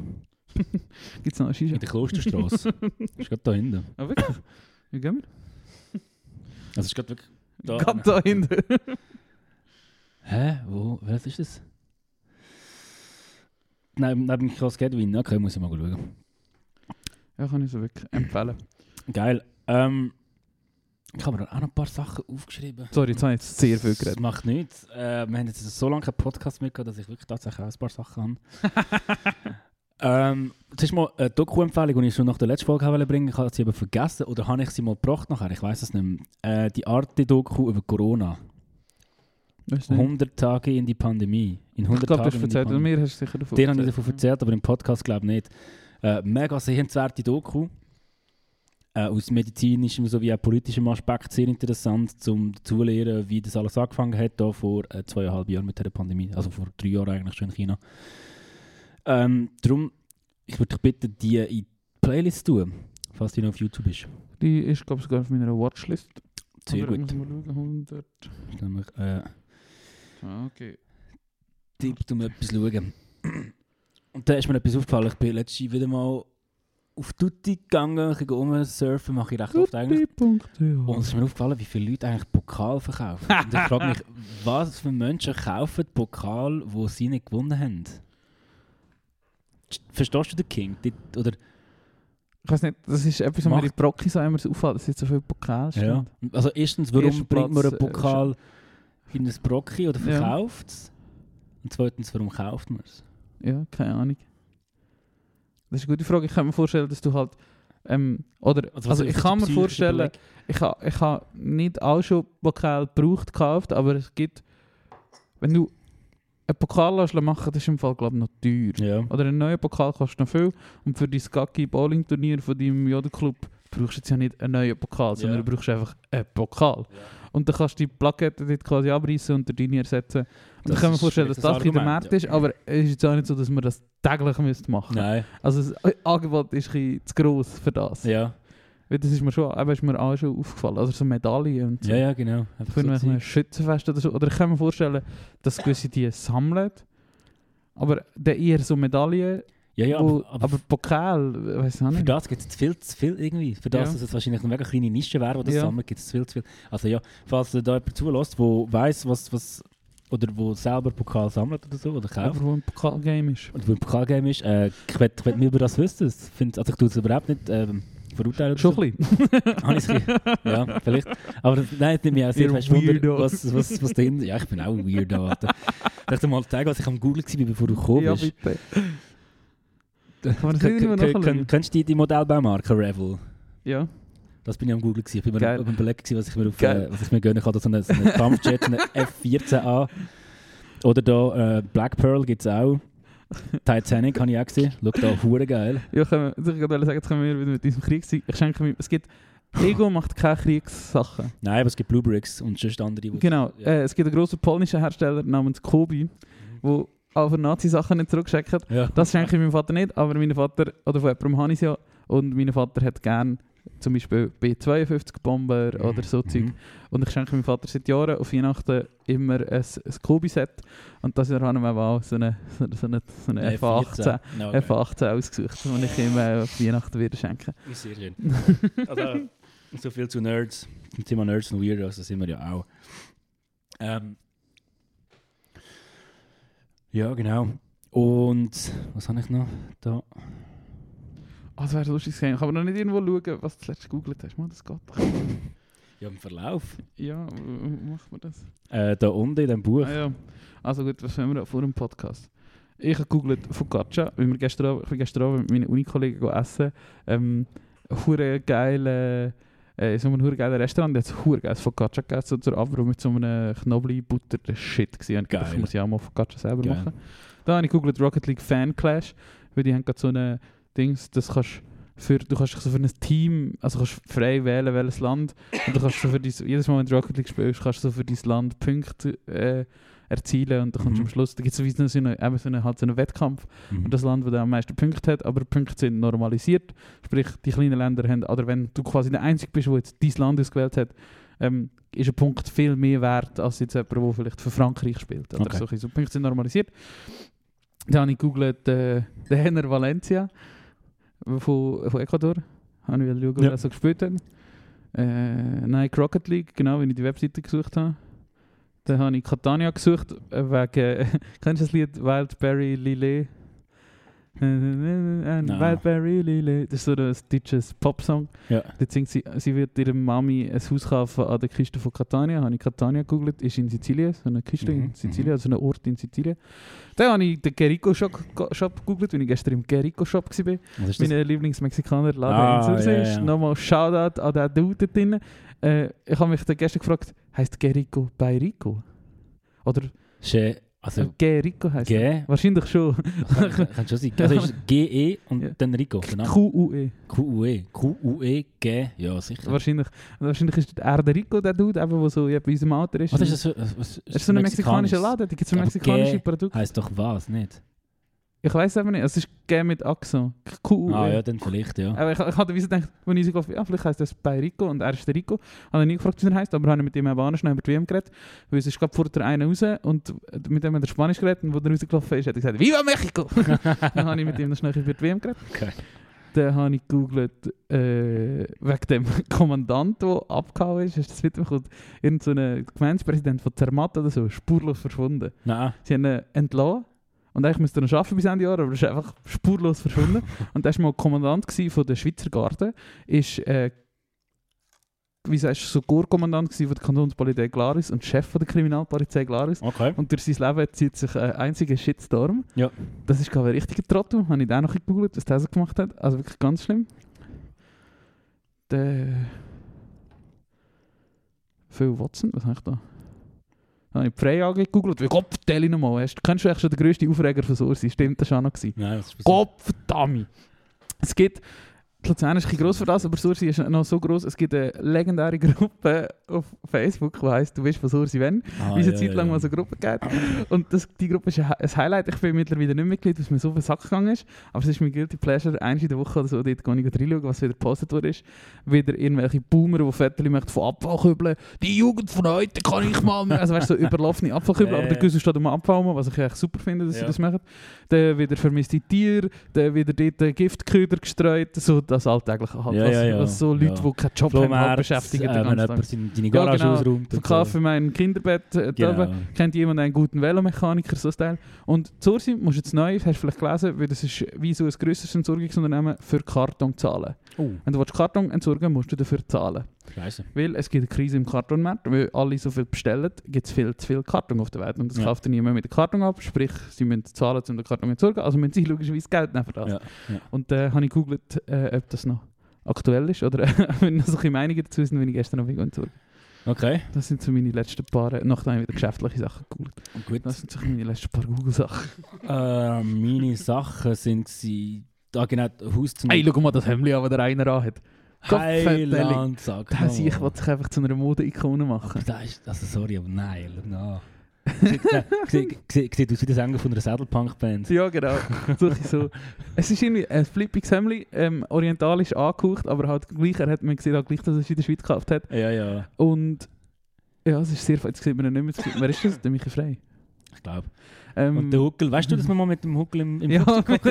Gibt es noch eine Shisha? In der Klosterstraße. ist gerade da hinten. Ah, wirklich? Wie gehen wir? Also ist gerade wirklich da. Gerade da hinten. Hä? Wo? Was ist das? Neben, neben Cascade Okay, muss ich mal schauen. Ja, kann ich so wirklich empfehlen. Geil. Ähm, ich habe mir auch noch ein paar Sachen aufgeschrieben. Sorry, jetzt habe ich jetzt sehr viel Das geredet. macht nichts. Äh, wir haben jetzt so lange keinen Podcast mehr gehabt, dass ich wirklich tatsächlich auch ein paar Sachen habe. ähm, das ist mal eine Doku-Empfehlung, die ich schon nach der letzten Folge wollte bringen Ich habe sie aber vergessen. Oder habe ich sie mal gebracht nachher? Ich weiß es nicht mehr. Äh, die Arte-Doku über Corona. Weißt du nicht? 100 Tage in die Pandemie. In 100 Ich glaube, du hast erzählt, oder mir hast du sicher davon Den habe ich davon erzählt, aber im Podcast glaube ich nicht. Äh, mega sehenswerte Doku. Äh, aus medizinischem sowie auch politischem Aspekt sehr interessant, um zu lernen, wie das alles angefangen hat, da vor äh, zweieinhalb Jahren mit der Pandemie. Also vor drei Jahren eigentlich schon in China. Ähm, darum, ich würde dich bitten, die in die Playlist zu tun, falls die noch auf YouTube ist. Die ist, glaube ich, sogar auf meiner Watchlist. Sehr Aber gut. Muss mal schauen, 100. Ist nämlich, äh, Ah, okay. Tipp, um etwas schauen. Und da ist mir etwas aufgefallen. Ich bin letztens wieder mal auf Tutti gegangen, ich gehe rumsurfen, mache ich recht oft eigentlich. Und es ist mir aufgefallen, wie viele Leute eigentlich Pokal verkaufen. Und ich frage mich, was für Menschen kaufen Pokal, wo sie nicht gewonnen haben? Verstehst du den King? Dort- Oder, Ich weiß nicht, das ist etwas, was mir in Brocki so immer so auffällt, dass jetzt so viele Pokale stehen. ja. Also erstens, warum Erster bringt man einen äh, Pokal in ein Brocki oder Ja. verkauft es? Und zweitens, warum kauft man es? Ja, keine Ahnung. Das ist eine gute Frage. Ich kann mir vorstellen, dass du halt. Ähm, oder, also, was ich kann mir vorstellen, ich habe ich ha nicht auch schon Pokal gebraucht gekauft, aber es gibt. Wenn du einen Pokal machen, das ist im Fall, glaube ich, noch teuer. Ja. Oder einen neuen Pokal kostet noch viel. Und für dein Gacki Bowling Turnier von deinem Jodelclub brauchst du jetzt ja nicht einen neuen Pokal, sondern Ja. du brauchst einfach einen Pokal. Und dann kannst du die Plakette dort quasi abreißen und deine ersetzen. Und Das dann kann man ist vorstellen, dass wirklich das ein der Markt ja. ist, aber es ist jetzt auch nicht so, dass man das täglich müsste machen Nein. Also das Angebot ist ein bisschen zu gross für das. Ja. Das ist mir schon, eben ist mir auch schon aufgefallen. Also so Medaillen und so. Ja, ja, genau. Einfach Für so Zeug. Schützenfest oder so. Oder ich kann mir vorstellen, dass gewisse die sammeln. Aber dann eher so Medaillen, ja, ja, wo, aber, aber, Pokal, weiß ich auch für nicht. das gibt es viel zu viel irgendwie. Für das, Ja. dass es wahrscheinlich eine mega kleine Nische wäre, die das Ja. sammelt, gibt es viel zu viel. Also ja, falls da jemand zulässt, der weiss, was, was oder wo selber Pokal sammelt oder so, oder kauft, Aber wo ein Pokalgame ist. und wo ein Pokalgame ist, äh, ich möchte mehr über das wissen. Das find, also ich tue es überhaupt nicht ähm, verurteilen. Schon so. ein bisschen. Ja, vielleicht. Aber das- nein, es nimmt mich auch sehr fest Wunder, was, was, was dahinter Ja, ich bin auch ein Weirdo. Alter. Darf ich mal zeigen, was ich am Googlen war, bevor du gekommen ja, bist? bitte. Das nachschauen? k- Kennst du die, Modellbaumarke Revel? Ja. Das bin ich am Google. Ich bin mir am überlegen, was ich mir, auf, äh, was ich mir gönnen kann. So einen, so einen Kampfjet, einen F-14A. Oder da äh, Black Pearl gibt es auch. Titanic habe ich auch gesehen. Schau da, hure geil. Ja, ich wollte sagen, jetzt können wir wieder mit diesem Kriegssieg. Ich schenke mir, es gibt, Ego macht keine Kriegssachen. Nein, aber es gibt Blue Bricks und sonst andere. Genau, Ja. äh, es gibt einen grossen polnischen Hersteller namens Kobi, der auch für Nazi-Sachen nicht zurückschickt. Ja. Das schenke ich meinem Vater nicht, aber mein Vater, oder von jemandem habe ich es ja, und mein Vater hat gerne Zum Beispiel B-52-Bomber Mhm. oder so Zeug. Mhm. Und ich schenke meinem Vater seit Jahren auf Weihnachten immer ein, ein Kobi-Set. Und das Jahr haben wir auch so eine, so eine, so eine, so eine F-18 Ja, okay. F-18 ausgesucht, die ich ihm äh, auf Weihnachten wieder schenke. Sehr schön. also, so viel zu Nerds. Zum Thema Nerds und Weirdos, das sind wir ja auch. Ähm, ja, genau. Und was habe ich noch da? Ah, das wäre lustig gewesen. Ich kann aber noch nicht irgendwo schauen, was du zuletzt gegoogelt hast. Mann, das geht doch. Ja, im Verlauf. Ja, macht man das? Äh, da unten in dem Buch. Ah, ja. Also gut, was haben wir vor dem Podcast? Ich habe gegoogelt Focaccia, weil wir gestern, ich bin gestern Abend mit meinen Unikollegen essen. Ähm, hure geile, äh, so ein hure geiles Restaurant, da hat es hure geiles Focaccia gegessen, so zur Abend mit so einem Knoblauch-Butter, das Shit gewesen. Geil. Ich muss ja auch mal Focaccia selber Geil. machen. Da habe ich gegoogelt Rocket League Fan Clash, weil die haben gerade so eine Dings, das kannst für, du kannst so für ein Team, also kannst frei wählen, welches Land, und du kannst so für dein, jedes Mal, wenn du Rocket League spielst, kannst du so für dein Land Punkte äh, erzielen und dann kommst du Mhm. am Schluss, da gibt es so so einen, eben so einen, halt so einen Wettkampf Mhm. und das Land, das am meisten Punkte hat, aber die Punkte sind normalisiert, sprich die kleinen Länder haben, oder wenn du quasi der Einzige bist, der jetzt dein Land ausgewählt hat, ähm, ist ein Punkt viel mehr wert als jetzt jemand, der vielleicht für Frankreich spielt. Oder Okay. so. so Punkte sind normalisiert. Dann habe ich gegoogelt äh, den Henner Valencia von, von Ecuador. Habe ich schauen, Ja. so gespielt hat. Äh, Nike Rocket League, genau, wie ich die Webseite gesucht habe. Dann habe ich Catania gesucht, äh, wegen, kennst du das Lied Wildberry Lillet? Wildberry Lillet, das ist so ein deutsches Popsong. Ja. Dort singt sie, sie wird ihrer Mami ein Haus kaufen an der Küste von Catania. Habe ich Catania gegoogelt, ist in Sizilien, so eine Küste Mhm, in Sizilien, also ein Ort in Sizilien. Dann habe ich den Gerico Shop, Shop gegoogelt, weil ich gestern im Gerico Shop war. Mein Lieblingsmexikaner Laden Ah, in Sursee ja. Nochmal Shoutout an den Dude dort drin. Äh, ich habe mich dann gestern gefragt, heisst Gerico bei Rico? Oder Che, also Gerico heisst er? G, Wahrscheinlich schon. kann, kann schon sein. Also ist G-E und Ja. dann Rico, genau. Q-U-E. Q-U-E. Q-U-E, G, ja sicher. Wahrscheinlich, wahrscheinlich ist er der Rico, der Dude, eben, der so ja, bei unserem Alter ist. Was ist das. Was, Es ist so ein mexikanischer Laden, da gibt es mexikanische G- Produkte. Heißt doch was, nicht? Ich weiß eben nicht, es ist G mit Axon. Q-U-E. Ah ja, dann vielleicht, ja. Aber ich, ich hatte wie so gedacht, als ich gelaufen ja, vielleicht heisst das bei Rico und er ist der Rico. Habe ich nie gefragt, wie er heisst, aber habe mit ihm auch schnell über die WM geredet. Weil es ist gerade vor der einen raus und mit dem hat er Spanisch geredet und wo er rausgelaufen ist, hat er gesagt, Viva Mexico! dann habe ich mit ihm noch schnell über die WM geredet. Okay. Dann habe ich gegoogelt, äh, wegen dem Kommandant, der abgehauen ist, du das mitbekommen? Irgend so ein Gemeindepräsident von Zermatt oder so, spurlos verschwunden. Nein. Sie haben ihn entlassen. Und eigentlich müsste er noch arbeiten bis Ende Jahr, aber er ist einfach spurlos verschwunden. und er war mal Kommandant von der Schweizer Garde. Ist, äh, wie sagst du, so Korpskommandant gewesen von der Kantonspolizei Glarus und Chef von der Kriminalpolizei Glarus. Okay. Und durch sein Leben zieht sich ein einziger Shitstorm. Ja. Das ist, glaube ich, ein richtiger Trottel. Habe ich den noch gegoogelt, was der so gemacht hat. Also wirklich ganz schlimm. Der... Phil Watson, was habe ich da? Habe ich die Freie gegoogelt. Wie Gott, vertell ich nochmal. Hast- Kennst du eigentlich schon den grössten Aufreger von Sursi? Stimmt, das war auch noch. Gewesen. Nein, das ist Gott verdammt! Es gibt, Luzern ist ein bisschen gross für das, aber Sursi ist noch so gross, es gibt eine legendäre Gruppe auf Facebook, die heisst «Du bist von Sursi wenn». ah, wie es eine ja, Zeit lang ja. mal so eine Gruppe gegeben Und das, die Gruppe ist ein Hi- ein Highlight. Ich bin mittlerweile nicht Mitglied, weil es mir so auf den Sack gegangen ist. Aber es ist mein Guilty Pleasure. Einmal in der Woche oder so, dort gehe ich reinschauen, was wieder gepostet wurde. Ist. Wieder irgendwelche Boomer, die Vettel möchten von Abfallkübeln. Die Jugend von heute kann ich mal mehr. Also weißt du, so überlaufene Abfallkübel. Aber der. Güssel steht um Abfall, was ich eigentlich super finde, dass sie Ja. das machen. Dann wieder vermisste Tiere, dann wieder dort Giftköder gestreut. So das Alltägliche halt. Ja, was, ja, ja. was so Leute, Ja. die keinen Job haben, halt beschäftigen. äh, den wenn jemand deine Ja, Garage genau. ausräumt. und Verkaufe mein Kinderbett äh, Genau. Kennt jemand einen guten Velomechaniker, so Style. Und Zursi musst du jetzt neu, hast du vielleicht gelesen, weil das ist wie so ein grösseres Entsorgungsunternehmen für Karton zahlen. Oh, Wenn du willst Karton entsorgen musst du dafür zahlen. Scheiße. Weil es gibt eine Krise im Kartonmarkt, weil alle so viel bestellen, gibt es viel zu viel Karton auf der Welt. Und das Ja. kauft dann niemand mit dem Karton ab, sprich, sie müssen zahlen, um den Karton zu entsorgen, also müssen sie logischerweise Geld nehmen für das. Ja, ja. Und dann äh, habe ich gegoogelt, äh, ob das noch aktuell ist oder wenn noch so ein bisschen Meinungen dazu sind, wenn ich gestern noch entsorgen. Okay, Das sind so meine letzten paar, nachdem ich wieder geschäftliche Sachen gegoogelt gut. Das sind so meine letzten paar Google-Sachen. Äh, meine Sachen sind sie. Da genau, Haus zum Hey, schau mal das Hemd an, das der einer anhat. Heiland, sag mal. sich will sich einfach zu einer Mode-Ikone machen. das ist, also sorry, aber nein, nach. Sieht- sieht- sieht- Sieht aus wie der Sänger von einer Saddlepunk-Band. Ja, genau. So. Es ist irgendwie ein flippiges Hemd, ähm, orientalisch angehaucht, aber halt gleich, er hat mir gesehen, halt gleich, dass er es in der Schweiz gekauft hat. Ja, ja, Und ja, es ist sehr, jetzt sieht man ihn nicht mehr. Wer ist das? Der Michi Frey. Ich glaube. Ähm, Und der Huckel, weißt du, dass wir mal mit dem Huckel im, im ja,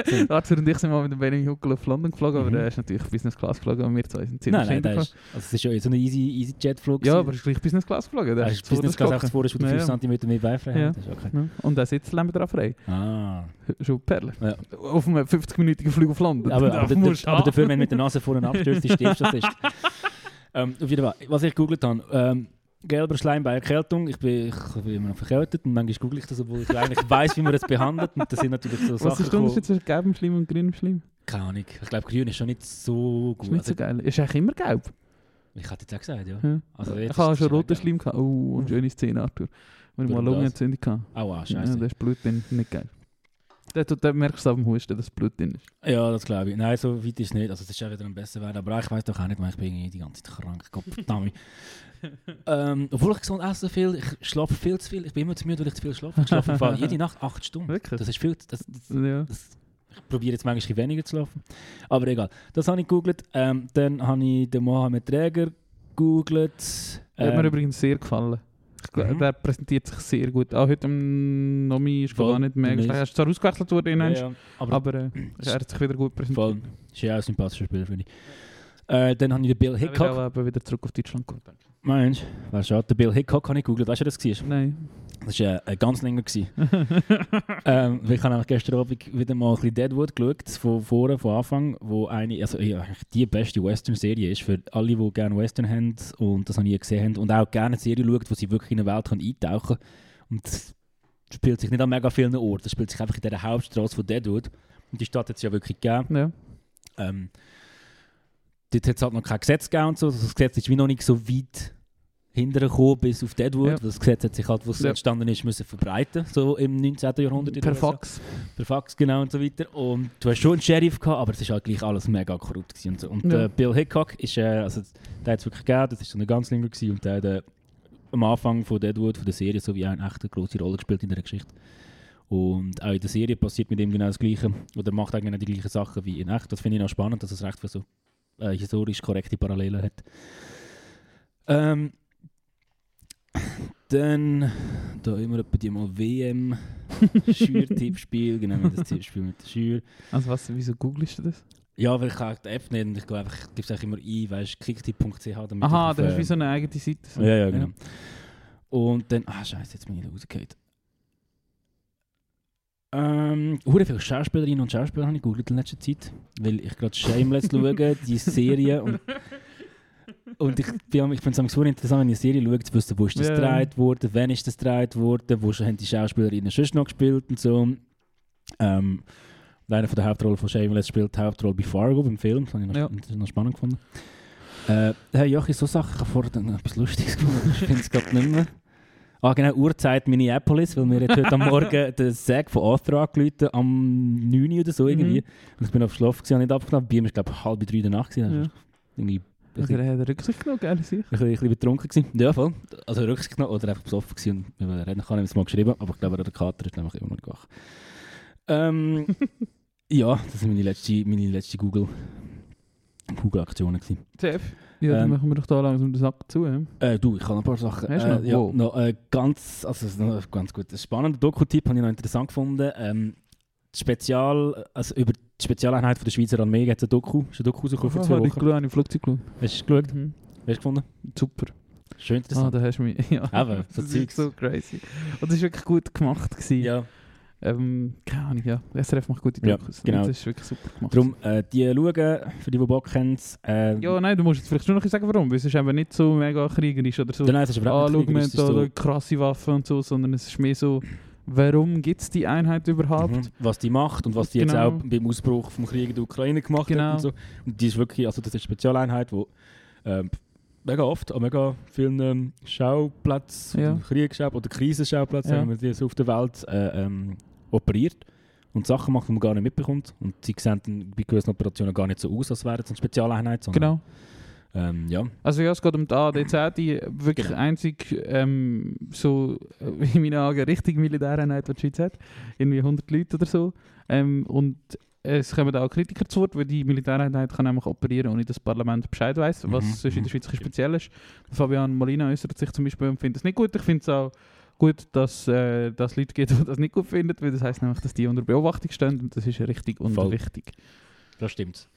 sind? Arthur und ich sind mal mit dem Benjamin Huckel auf London geflogen, aber Mhm. er ist natürlich Business Class geflogen und wir zwei sind ziemlich Nein, nein, ist, also es ist ja so ein easy, easy Jet-Flug. Ja, aber er ist gleich Business Class geflogen. Der er ist Business Class einfach vorne, wo du Ja, 5 ja. cm mehr Beifreiheit Ja. hast. Okay. Ja. Und der Sitz lässt dran frei. Ah. Schon Perle. Ja. Auf einem 50-minütigen Flug auf London. Aber, aber, der, aber dafür, wenn du mit der Nase vorne abstürzt, ist stirbst du das ist. ähm, Auf jeden Fall, was ich gegoogelt habe, ähm, gelber Schleim bei Erkältung, ich bin, ich bin immer noch verkältet und manchmal google ich das, obwohl ich eigentlich weiss, wie man das behandelt und das sind natürlich so Was Sachen ist der Unterschied zwischen gelbem Schleim und grünem Schleim? Keine Ahnung, ich glaube grün ist schon nicht so gut. Ist nicht so Also, geil. Ist eigentlich immer gelb. ich hätte jetzt auch gesagt, ja. Ja. Also ich habe schon roten. Schleim gehabt. Oh, und schöne Szene, Arthur. Wenn ich mal das? Lungenentzündung hatte. Aua, Ja, scheiße. da ist Blut drin. Nicht geil. Da, da, merkst du auf dem Husten, dass Blut drin ist. Ja, das glaube ich. Nein, so weit ist es nicht. Also es ist auch wieder am besten werden. Aber ich weiß doch auch nicht, weil ich bin die ganze Zeit krank. Gott. Ähm, obwohl ich gesund esse viel, ich schlafe viel zu viel. Ich bin immer zu müde, weil ich zu viel schlafe. Ich schlafe im jede Nacht acht Stunden. Wirklich? Das ist viel. Das, das, Ja. das, ich probiere jetzt manchmal weniger zu schlafen. Aber egal. Das habe ich gegoogelt. Ähm, dann habe ich den Mohamed Träger gegoogelt. Der hat mir Ähm, übrigens sehr gefallen. Ich glaub, Mhm. Der präsentiert sich sehr gut. Auch heute am Nomi ist Voll. gar nicht mehr schlecht. Er ist zwar ausgewechselt worden, ja, ja, aber, aber äh, er hat sich wieder gut präsentiert. voll. Ist ja auch ein sympathischer Spieler, finde ich. Äh, dann habe ich den Bill Hickok. auch eben wieder zurück auf Deutschland kommen. Meinst du? Weißt du, den Bill Hickok habe ich gegoogelt. Weißt du, wer das war? Nein. Das war äh, ganz länger. ähm, ich habe gestern Abend wieder mal ein bisschen Deadwood geschaut, von vorne, von Anfang, wo eine, also ja, die beste Western-Serie ist, für alle, die gerne Western haben und das noch nie gesehen haben und auch gerne eine Serie schauen, wo sie wirklich in eine Welt kann eintauchen kann. Und das spielt sich nicht an mega vielen Orten, das spielt sich einfach in dieser Hauptstraße von Deadwood. Und die Stadt hat es ja wirklich gegeben. Ja. Ähm, dort hat es halt noch kein Gesetz gegeben und so. Also das Gesetz ist wie noch nicht so weit hintergekommen bis auf Deadwood. Ja. Das Gesetz hat sich halt, wo es Ja. entstanden ist, müssen verbreiten, so im 19. Jahrhundert. Per. Fax. Per Fax, genau und so weiter. Und du hast schon einen Sheriff gehabt, aber es ist halt gleich alles mega korrupt gewesen und so. Und Ja. äh, Bill Hickok ist, äh, also der hat es wirklich gegeben, das ist so eine Ganzlinger gewesen und der hat äh, am Anfang von Deadwood, von der Serie, so wie auch eine echte große Rolle gespielt in der Geschichte. Und auch in der Serie passiert mit ihm genau das Gleiche. Oder macht eigentlich genau die gleichen Sachen wie in echt. Das finde ich auch spannend, dass es recht viel so äh, historisch korrekte Parallelen hat. Ähm, dann, da immer etwa die mal WM Schür-Tippspiel, genau wie das Tippspiel mit der Schür. Also was, wieso googelst du das? Ja, weil ich auch die App nicht und ich glaube einfach, gebe es eigentlich immer ein, weißt du, kicktipp.ch. damit Aha, da hast du wie äh, so eine eigene Seite. So. Ja, ja, genau. Und dann, ah scheiße, jetzt bin ich da rausgefallen. Ähm, hure viele Schauspielerinnen und Schauspieler habe ich gegoogelt in letzter Zeit, weil ich gerade Shameless schaue, die Serie und und ich, bin- ich finde es interessant, wenn ich eine Serie schaue, zu wissen, wo ist das Ja. gedreht worden, wann ist das gedreht worden, wo haben die Schauspielerinnen sonst noch gespielt und so. Ähm, einer von der Hauptrollen von Shameless spielt die Hauptrolle bei Fargo, beim Film, das habe ich noch, Ja. noch spannend gefunden. Äh, hey Jochi, so Sachen, ich habe vorher etwas Lustiges gemacht, ich finde es gerade nicht mehr. Ah genau, Uhrzeit Minneapolis, weil mir jetzt heute am Morgen der Zack von Arthur angerufen am 9 Uhr oder so irgendwie. Mhm. Und ich bin auf Schlaf habe nicht abgenommen. Bei ihm war glaube ich halb drei der Nacht. Gewesen. Ja. Also irgendwie ein Also, er hat Rücksicht genommen, sicher. ein bisschen, ein bisschen betrunken gewesen. Ja, voll. Also Rücksicht genommen oder einfach besoffen gewesen und wir reden. Ich habe ihm es mal geschrieben, aber ich glaube, der Kater ist nämlich immer noch wach. Ähm, ja, das sind meine letzte, meine letzte Google, Google-Aktionen gewesen. Chef? Ja, dann Ähm, machen wir doch da langsam den Sack zu. Äh, du, ich habe ein paar Sachen. Hast du äh, noch? Ja, Wow. noch, äh, ganz, also noch ganz gut. Ein spannender Doku-Tipp habe ich noch interessant gefunden. Ähm, Spezial, also über die Spezialeinheit von der Schweizer Armee hat es ein Doku, ist ein Doku rausgekommen vor Ah, zwei ich Wochen. geschaut, habe ich im Flugzeug geschaut. Hast du geschaut? Mhm. Hast du gefunden? Super. Schön Ah, interessant. da hast du mich. Ja. Eben, so das ist so crazy. Und das war wirklich gut gemacht. Gewesen. ja, Ähm, keine Ahnung, ja. SRF macht gute Ja, Dokus. genau. Und Das ist wirklich super gemacht. darum, äh, die schauen, für die, die Bock haben. Äh, Ja, nein, du musst jetzt vielleicht schon noch sagen, warum. Weil es ist eben nicht so mega kriegerisch oder so. Nein, es ist überhaupt schau, nicht da so- krasse Waffen und so, sondern es ist mehr so, warum gibt es die Einheit überhaupt? Mhm. Was die macht und was die jetzt Genau. auch beim Ausbruch vom Krieg in der Ukraine gemacht Genau. hat und so. Und die ist wirklich, also das ist eine Spezialeinheit, die mega oft an mega vielen ähm, Schauplätzen, Ja. Kriegsschauplätzen oder Krisenschauplätzen, Ja. sagen wir die so auf der Welt, äh, ähm, operiert und Sachen macht, die man gar nicht mitbekommt. Und sie sehen dann bei gewissen Operationen gar nicht so aus, als wären es eine Spezialeinheit, sondern Genau. Ähm, ja. Also ja, es geht um die ADZ, die wirklich Genau. einzig ähm, so, äh, in meinen Augen, richtig Militäreinheit, die die Schweiz hat. Irgendwie 100 Leute oder so. Ähm, und es kommen auch Kritiker zu Wort, weil die Militäreinheit kann nämlich operieren, ohne dass das Parlament Bescheid weiß, was Mhm, sonst in mhm. der Schweiz ein speziell ist. Fabian Molina äußert sich zum Beispiel und findet es nicht gut. Ich finde es auch gut, dass äh, es Leute gibt, die das nicht gut finden, weil das heisst nämlich, dass die unter Beobachtung stehen und das ist richtig und Voll. wichtig. Das stimmt.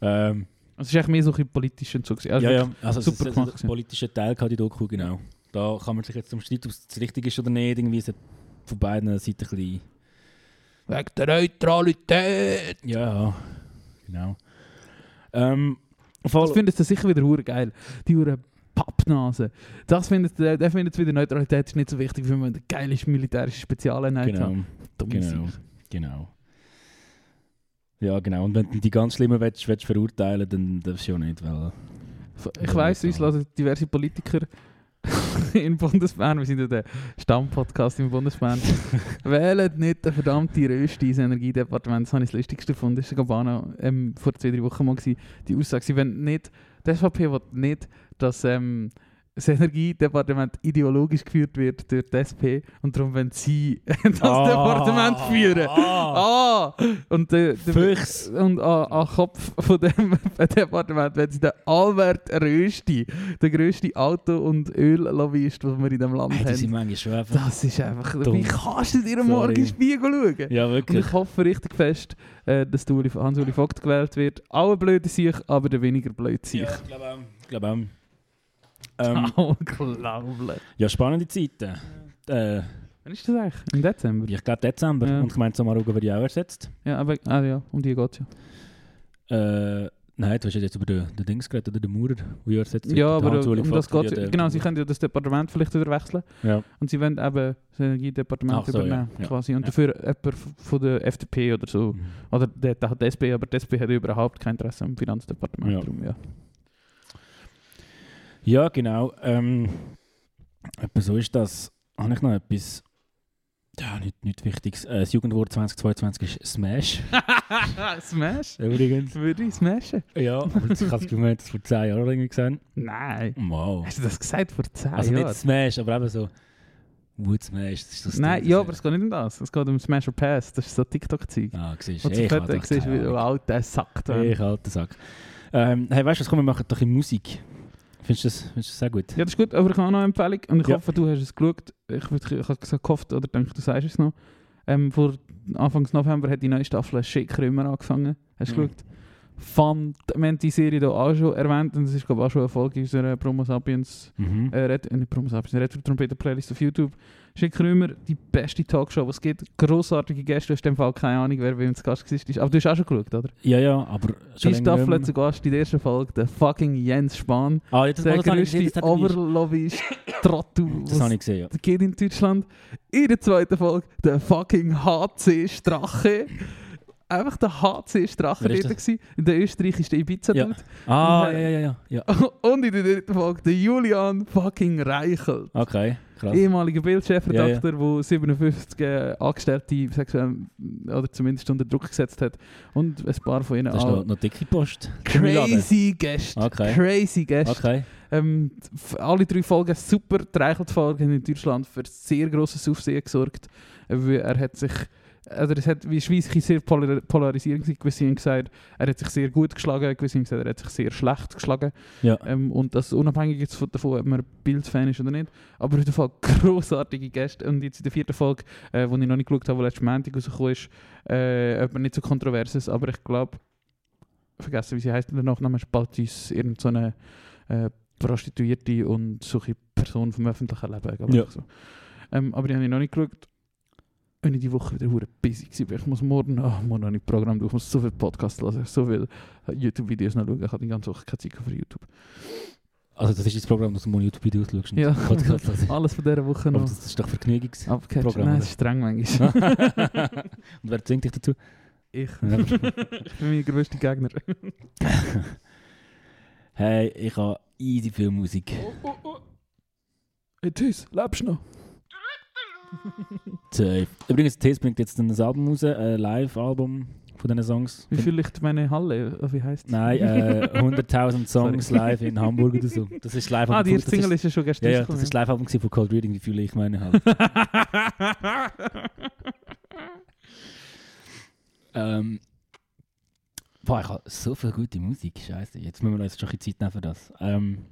Ähm, Also es ist eigentlich mehr so ein bisschen politisch und so. gewesen. Also ja, ja. Also, super super gemacht, das ja. politische Teil hat die Doku, genau. Da kann man sich jetzt um streiten, ob es richtig ist oder nicht. Irgendwie es von beiden Seiten ein bisschen... Wegen der Neutralität! Ja, genau. Ähm, voll, Das findet ihr sicher wieder hure geil. Die hure Pappnase. Das findet der, der findet wieder Neutralität ist nicht so wichtig, wenn man eine geile militärische Spezialeinheit genau. hat. Dumme Genau, Sicht. genau. Ja, genau. Und wenn du die ganz Schlimmen willst, willst verurteilen, dann darfst du ja nicht, weil... Ich weiss, uns hören diverse Politiker in Bundesbahn, wir sind ja der Stammpodcast im Bundesbahn, wählen nicht den verdammten Rösti ins Energiedepartement. Das habe ich das Lustigste gefunden. Das war Gabana ähm, vor zwei, drei Wochen mal. Gewesen. Die Aussage, wollen nicht, die SVP will nicht, dass ähm, das Energiedepartement ideologisch geführt wird durch die SP und darum wollen sie das Departement führen. Ah! Und, der, der, Füchs. und an, an Kopf von dem Departement wenn sie den Albert Rösti, der grösste Auto- und Öllobbyist, den wir in diesem Land Hey, sind haben. einfach... Das ist einfach... Dumm. Wie kannst du dir am. Morgen Spiegel schauen? Ja, Und wirklich. ich hoffe richtig fest, äh, dass der Uli- Hans-Uli Vogt gewählt wird. Auch ein blöder Sieg, aber der weniger blöde Sieg. Ja, ich glaube auch. Ich glaube auch. Ähm, Unglaublich. ja, spannende Zeiten. Äh, Wann ist das eigentlich? Im Dezember? ich glaube Dezember. Ja. Und ich meine, Samaruga wird ja auch ersetzt. Ja, aber ah, ja, um die geht es ja. Äh, nein, du hast ja jetzt über den, den Dings geredet, oder den Maurer, der ja ersetzt Ja. Der aber um das geht ja der- Genau, sie können ja das Departement vielleicht wieder wechseln. Ja. Und sie wollen eben das Energiedepartement so, übernehmen, ja, quasi. Und dafür jemand von der FDP oder so. Mhm. Oder der, der hat die SP, aber die SP hat überhaupt kein Interesse am Finanzdepartement. Ja. Darum, ja. Ja, genau. Ähm, so ist das. Habe ich noch etwas? Ja, nicht, nicht Wichtiges. Äh, das Jugendwort 2022 ist Smash. Smash? Übrigens. Würde ich smashen? Ja, aber ich habe das Gefühl, vor 10 Jahren irgendwie gesehen. Nein. Wow. Hast du das gesagt vor 10 Also Jahren? nicht Smash, aber eben so Wood Smash. Das ist das Nein, Ding, ja, aber es geht nicht um das. Es geht um Smash or Pass. Das ist so TikTok-Zeug. Ah, siehst du. du Ich siehst, wie Ahnung. alter Sack da. Ich alter Sack. Ähm, hey, weißt du, was kommen wir machen doch in Musik. Findest du das, findest du das sehr gut? Ja, das ist gut, aber ich habe auch noch eine Empfehlung und ich Ja. hoffe, du hast es geschaut. Ich, würd- ich habe gesagt, gehofft, oder denke, du sagst es noch. Ähm, vor Anfangs November hat die neue Staffel Schick Römer angefangen. Hast du Mhm. geschaut? Fand, wir haben die Serie hier auch schon erwähnt und das ist glaube ich auch schon eine Folge unserer Promo Sapiens, Mhm. äh, Red, äh, nicht Promo Sapiens, Red Trompete Playlist auf YouTube. Schick Römer, die beste Talkshow, die es gibt. Grossartige Gäste, du hast in dem Fall keine Ahnung, wer bei uns zu Gast war. Aber du hast auch schon geschaut, oder? Ja, ja, aber Die Staffel zu Gast in der ersten Folge der fucking Jens Spahn. Ah, das, Der er nicht- Oberlobbyist Trottel, das habe was ich gesehen, ja. geht in Deutschland. In der zweiten Folge der fucking HC Strache. Einfach der HC Strache dort gewesen. In der Österreich ist der Ibiza Ja. dort. Ah, ja, ja, ja, ja. Und in der dritten Folge der Julian fucking Reichel. Okay, krass. Ehemaliger Bildchefredakteur, der 57 äh, Angestellte sexuell oder zumindest unter Druck gesetzt hat. Und ein paar von ihnen Das ist auch noch, noch dicke Post. Crazy Gäste. Okay. Crazy Gäste. Okay. Ähm, alle drei Folgen super. Die Reichelt-Folge haben in Deutschland für sehr grosses Aufsehen gesorgt. Äh, weil Er hat sich, oder es hat, wie Schweiz sehr polar polarisierend gewesen. Gewisse haben gesagt, er hat sich sehr gut geschlagen, gewisse haben gesagt, er hat sich sehr schlecht geschlagen. Ja. Ähm, und das unabhängig jetzt von- davon, ob man Bildfan ist oder nicht. Aber auf jeden Fall grossartige Gäste. Und jetzt in der vierten Folge, äh, die ich noch nicht geschaut habe, die letztes Montag rausgekommen ist, äh, ob man nicht so kontroverses, aber ich glaube, vergessen, wie sie heißt, der Nachname ist bald uns irgend so eine äh, Prostituierte und solche Person vom öffentlichen Leben. Ja. So. Ähm, aber die habe ich noch nicht geschaut. Und ich die Woche wieder hure busy gewesen. Ich muss morgen, oh, morgen noch nicht Programm durch, ich muss so viel Podcasts hören, so viele YouTube-Videos noch schauen. Ich habe die ganze Woche keine Zeit für YouTube. Also das ist das Programm, das du mal YouTube-Videos schaust. Ja. Podcast. Alles von dieser Woche Aber noch das ist doch Vergnügungs... abgecatcht. Programm, Nein, es ist streng manchmal. Und wer zwingt dich dazu? ich. Ja. ich bin mein größter Gegner. hey, ich habe easy viel Musik. Oh, oh, oh. Hey Tschüss, lebst du noch? Safe. Übrigens, Tess bringt jetzt ein Album raus, ein Live-Album von diesen Songs. Wie fühle ich meine Halle? Oder Wie heisst es? Nein, äh, 100.000 Songs live in Hamburg oder so. Das ist live Ah, die erste Single ist, ja schon gestern ja, das ist live Album von Cold Reading, wie fühle ich meine halt. ähm, boah, ich habe so viel gute Musik, scheiße. Jetzt müssen wir uns schon ein bisschen Zeit nehmen für das. Ähm,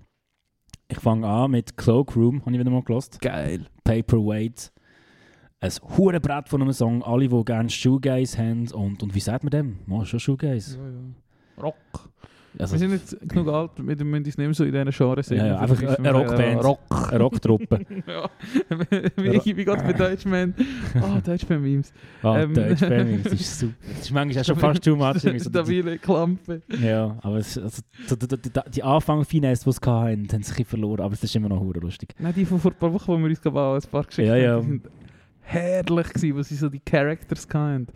ich fange an mit Cloakroom, habe ich wieder mal gelost. Geil. Paperweight. Ein hure Brett von einem Song. Alle, die gerne Shoegaze haben. Und, und wie sagt man dem? Mal schon Shoegaze. Ja, ja. Rock. Also, wir sind nicht genug alt, wir müssen uns nicht mehr so in diesen Genres sehen. Ja, ja, einfach eine- eine Rockband. Rock. eine Rocktruppe. ja. wie, wie geht's mit Deutschman? Ah, Deutschman-Memes. Ah, Ähm. Deutsch Family, das ist super. Das ist manchmal auch schon fast too much. so Stabile Klampe. Ja, aber es, also, die, die, die, die Anfang-Finesse, die sie hatten, haben bisschen verloren. Aber es ist immer noch hure lustig. Nein, die von vor ein paar Wochen, wo wir uns gerade ein paar geschickt Ja, haben, ja. die sind herrlich gewesen, wo sie so die Characters hatten.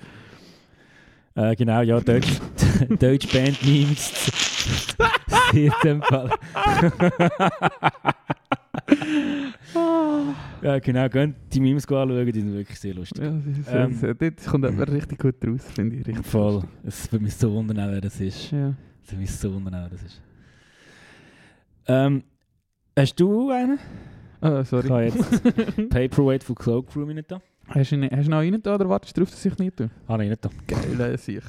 Äh, genau, ja, Deutsch, Deutsch Band-Memes. In dem Fall. ja, genau, könnt die Memes anschauen, die sind wirklich sehr lustig. Ja, das ist, Ähm. ähm, dort kommt jemand richtig gut raus, finde ich. Richtig Voll. lustig. Es würde mich so wundern, wer das ist. Ja. Es würde mich so wundern, wer das ist. Ähm, hast du einen? Ah, Ich sorry. habe jetzt Paperweight von Cloakroom nicht da. Hast du ihn, hast du ihn noch rein da oder wartest du darauf, dass ich nicht tue? Habe ich nicht da. Geil, äh, sich.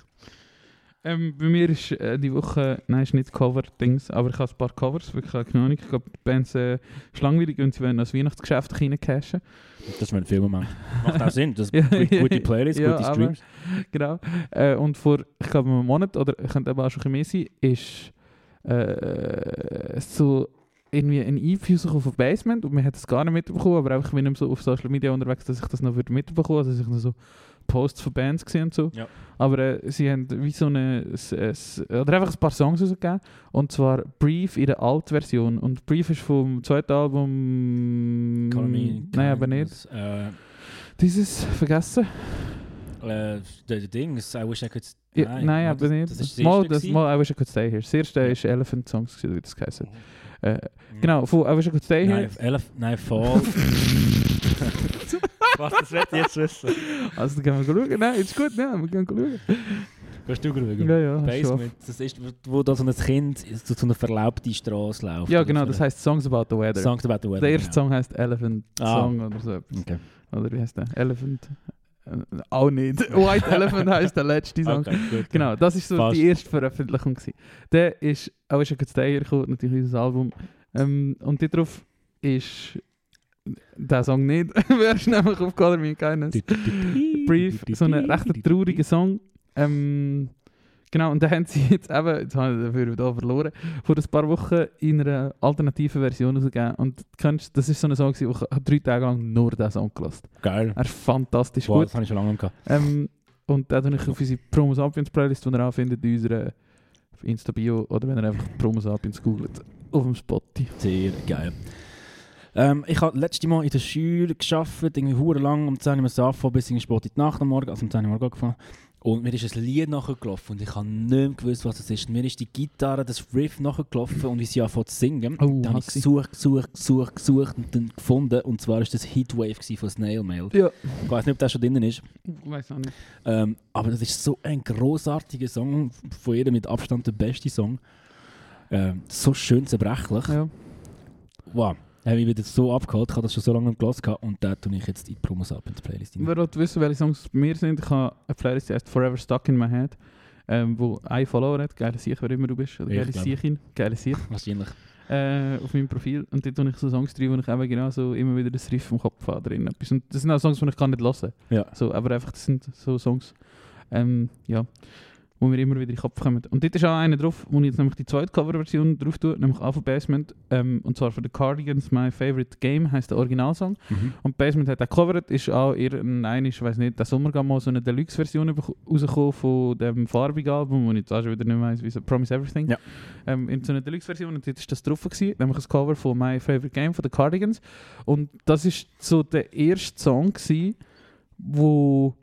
Ähm, bei mir ist äh, die Woche, nein, ist nicht Cover-Dings, aber ich habe ein paar Covers, wirklich keine Ahnung. Ich glaube, die Bands äh, ist langweilig und sie wollen als Weihnachtsgeschäft reincachen. Das ist mein Filmmoment. Macht auch Sinn. Das Ja, gute, gute Playlist, ja, gute aber- Streams. Genau. Äh, und vor, ich glaube, einem Monat, oder könnte aber auch schon ein bisschen mehr sein, ist äh, so irgendwie ein EP rausgekommen von Basement und man hat es gar nicht mitbekommen, aber einfach, ich bin nicht so auf Social Media unterwegs, dass ich das noch würde mitbekommen also dass ich noch so Posts von Bands gesehen und so. Ja. Aber äh, sie haben wie so eine, s- oder einfach ein paar Songs rausgegeben und zwar Brief in der Alt-Version und Brief ist vom zweiten Album... Me Nein, aber nicht. Äh, Dieses, vergessen? äh, der, der Dings, I wish I could... Ja, nein, aber das, nicht. Das ist das mal, das, mal I Wish I Could Stay Here. Das erste Ja. ist Elephant Songs, wie das geheißen hat. Äh, Mhm. Genau, von I Wish I Could Stay Here. Nein, elf, nein, Fall. Was, das wird jetzt wissen. Also, dann gehen wir schauen. Nein, ist gut, ja, wir gehen schauen. Kannst du schauen? Ja, ja. Basement. Das ist, wo da so ein Kind so zu einer verlaubten Straße läuft. Ja, genau, so das heißt Songs About the Weather. Songs about the weather. der erste genau. Song heißt Elephant Ah. Song oder so etwas. Okay. Oder wie heißt der? Elephant. Äh, auch nicht. White Elephant heißt der letzte Song. Okay, gut. Genau, das ist so Fast. die erste Veröffentlichung. Gewesen. Der ist auch schon kurz Stay gekommen, natürlich unser Album. Ähm, und darauf ist der Song nicht. Wer ist nämlich auf Color Me Kindness? Brief, so ein recht trauriger Song. Ähm, genau, und da haben sie jetzt eben, jetzt habe ich dafür da verloren, vor ein paar Wochen in einer alternativen Version rausgegeben. Und kennst, das ist so ein Song, gewesen, ich habe drei Tage lang nur diesen Song gelassen Geil. Er ist fantastisch Wow, gut. das habe ich schon lange nicht gehabt. Ähm, und da tue ich auf unsere Promos Sapiens Playlist, die ihr auch findet, in unserer Insta-Bio oder wenn ihr einfach Promos Sapiens googelt, auf dem Spotify. Sehr geil. Ähm, ich habe letzte Mal in der Schule gearbeitet, irgendwie hure lang, um 10 Uhr bis irgendwie spät in die Nacht am Morgen, also um 10 Uhr morgen gefahren. Und mir ist ein Lied nachgelaufen und ich habe nicht mehr gewusst, was es ist. Und mir ist die Gitarre, das Riff nachgelaufen und wie sie anfangen zu singen. Oh, dann habe ich gesucht, gesucht, gesucht, gesucht und dann gefunden. Und zwar ist das Heatwave von Snail Mail. Ja. Ich weiß nicht, ob das schon drin ist. Ich weiß auch nicht. Ähm, aber das ist so ein großartiger Song, von jedem mit Abstand der beste Song. Ähm, so schön zerbrechlich. Ja. Wow, habe ich wieder so abgeholt. Ich habe das schon so lange nicht gehört gehabt und da tue ich jetzt die Promos ab in die Playlist. rein. Wer will wissen, welche Songs bei mir sind, ich habe eine Playlist, die heißt Forever Stuck in My Head, ähm, wo ein Follower hat, geile Sieg, wer immer du bist, oder geile. Siechin, geile Sieg, Wahrscheinlich. äh, auf meinem Profil. Und dort tue ich so Songs drin, wo ich eben genau so immer wieder das Riff im Kopf habe drin. Und das sind auch Songs, die ich gar nicht hören Ja. So, aber einfach, das sind so Songs, ähm, ja, wo mir immer wieder in den Kopf kommen. Und dort ist auch einer drauf, wo ich jetzt nämlich die zweite Coverversion drauf tue, nämlich auch von Basement, ähm, und zwar von The Cardigans, My Favorite Game, heißt der Originalsong. Mhm. Und Basement hat auch gecovert, ist auch irgendein, ich weiß nicht, der Sommer gab mal so eine Deluxe-Version rausgekommen von dem farbigen Album, wo ich jetzt auch schon wieder nicht weiss, wie so Promise Everything. Ja. Ähm, in so einer Deluxe-Version und dort ist das drauf gewesen, nämlich ein Cover von My Favorite Game von The Cardigans. Und das ist so der erste Song gewesen, wo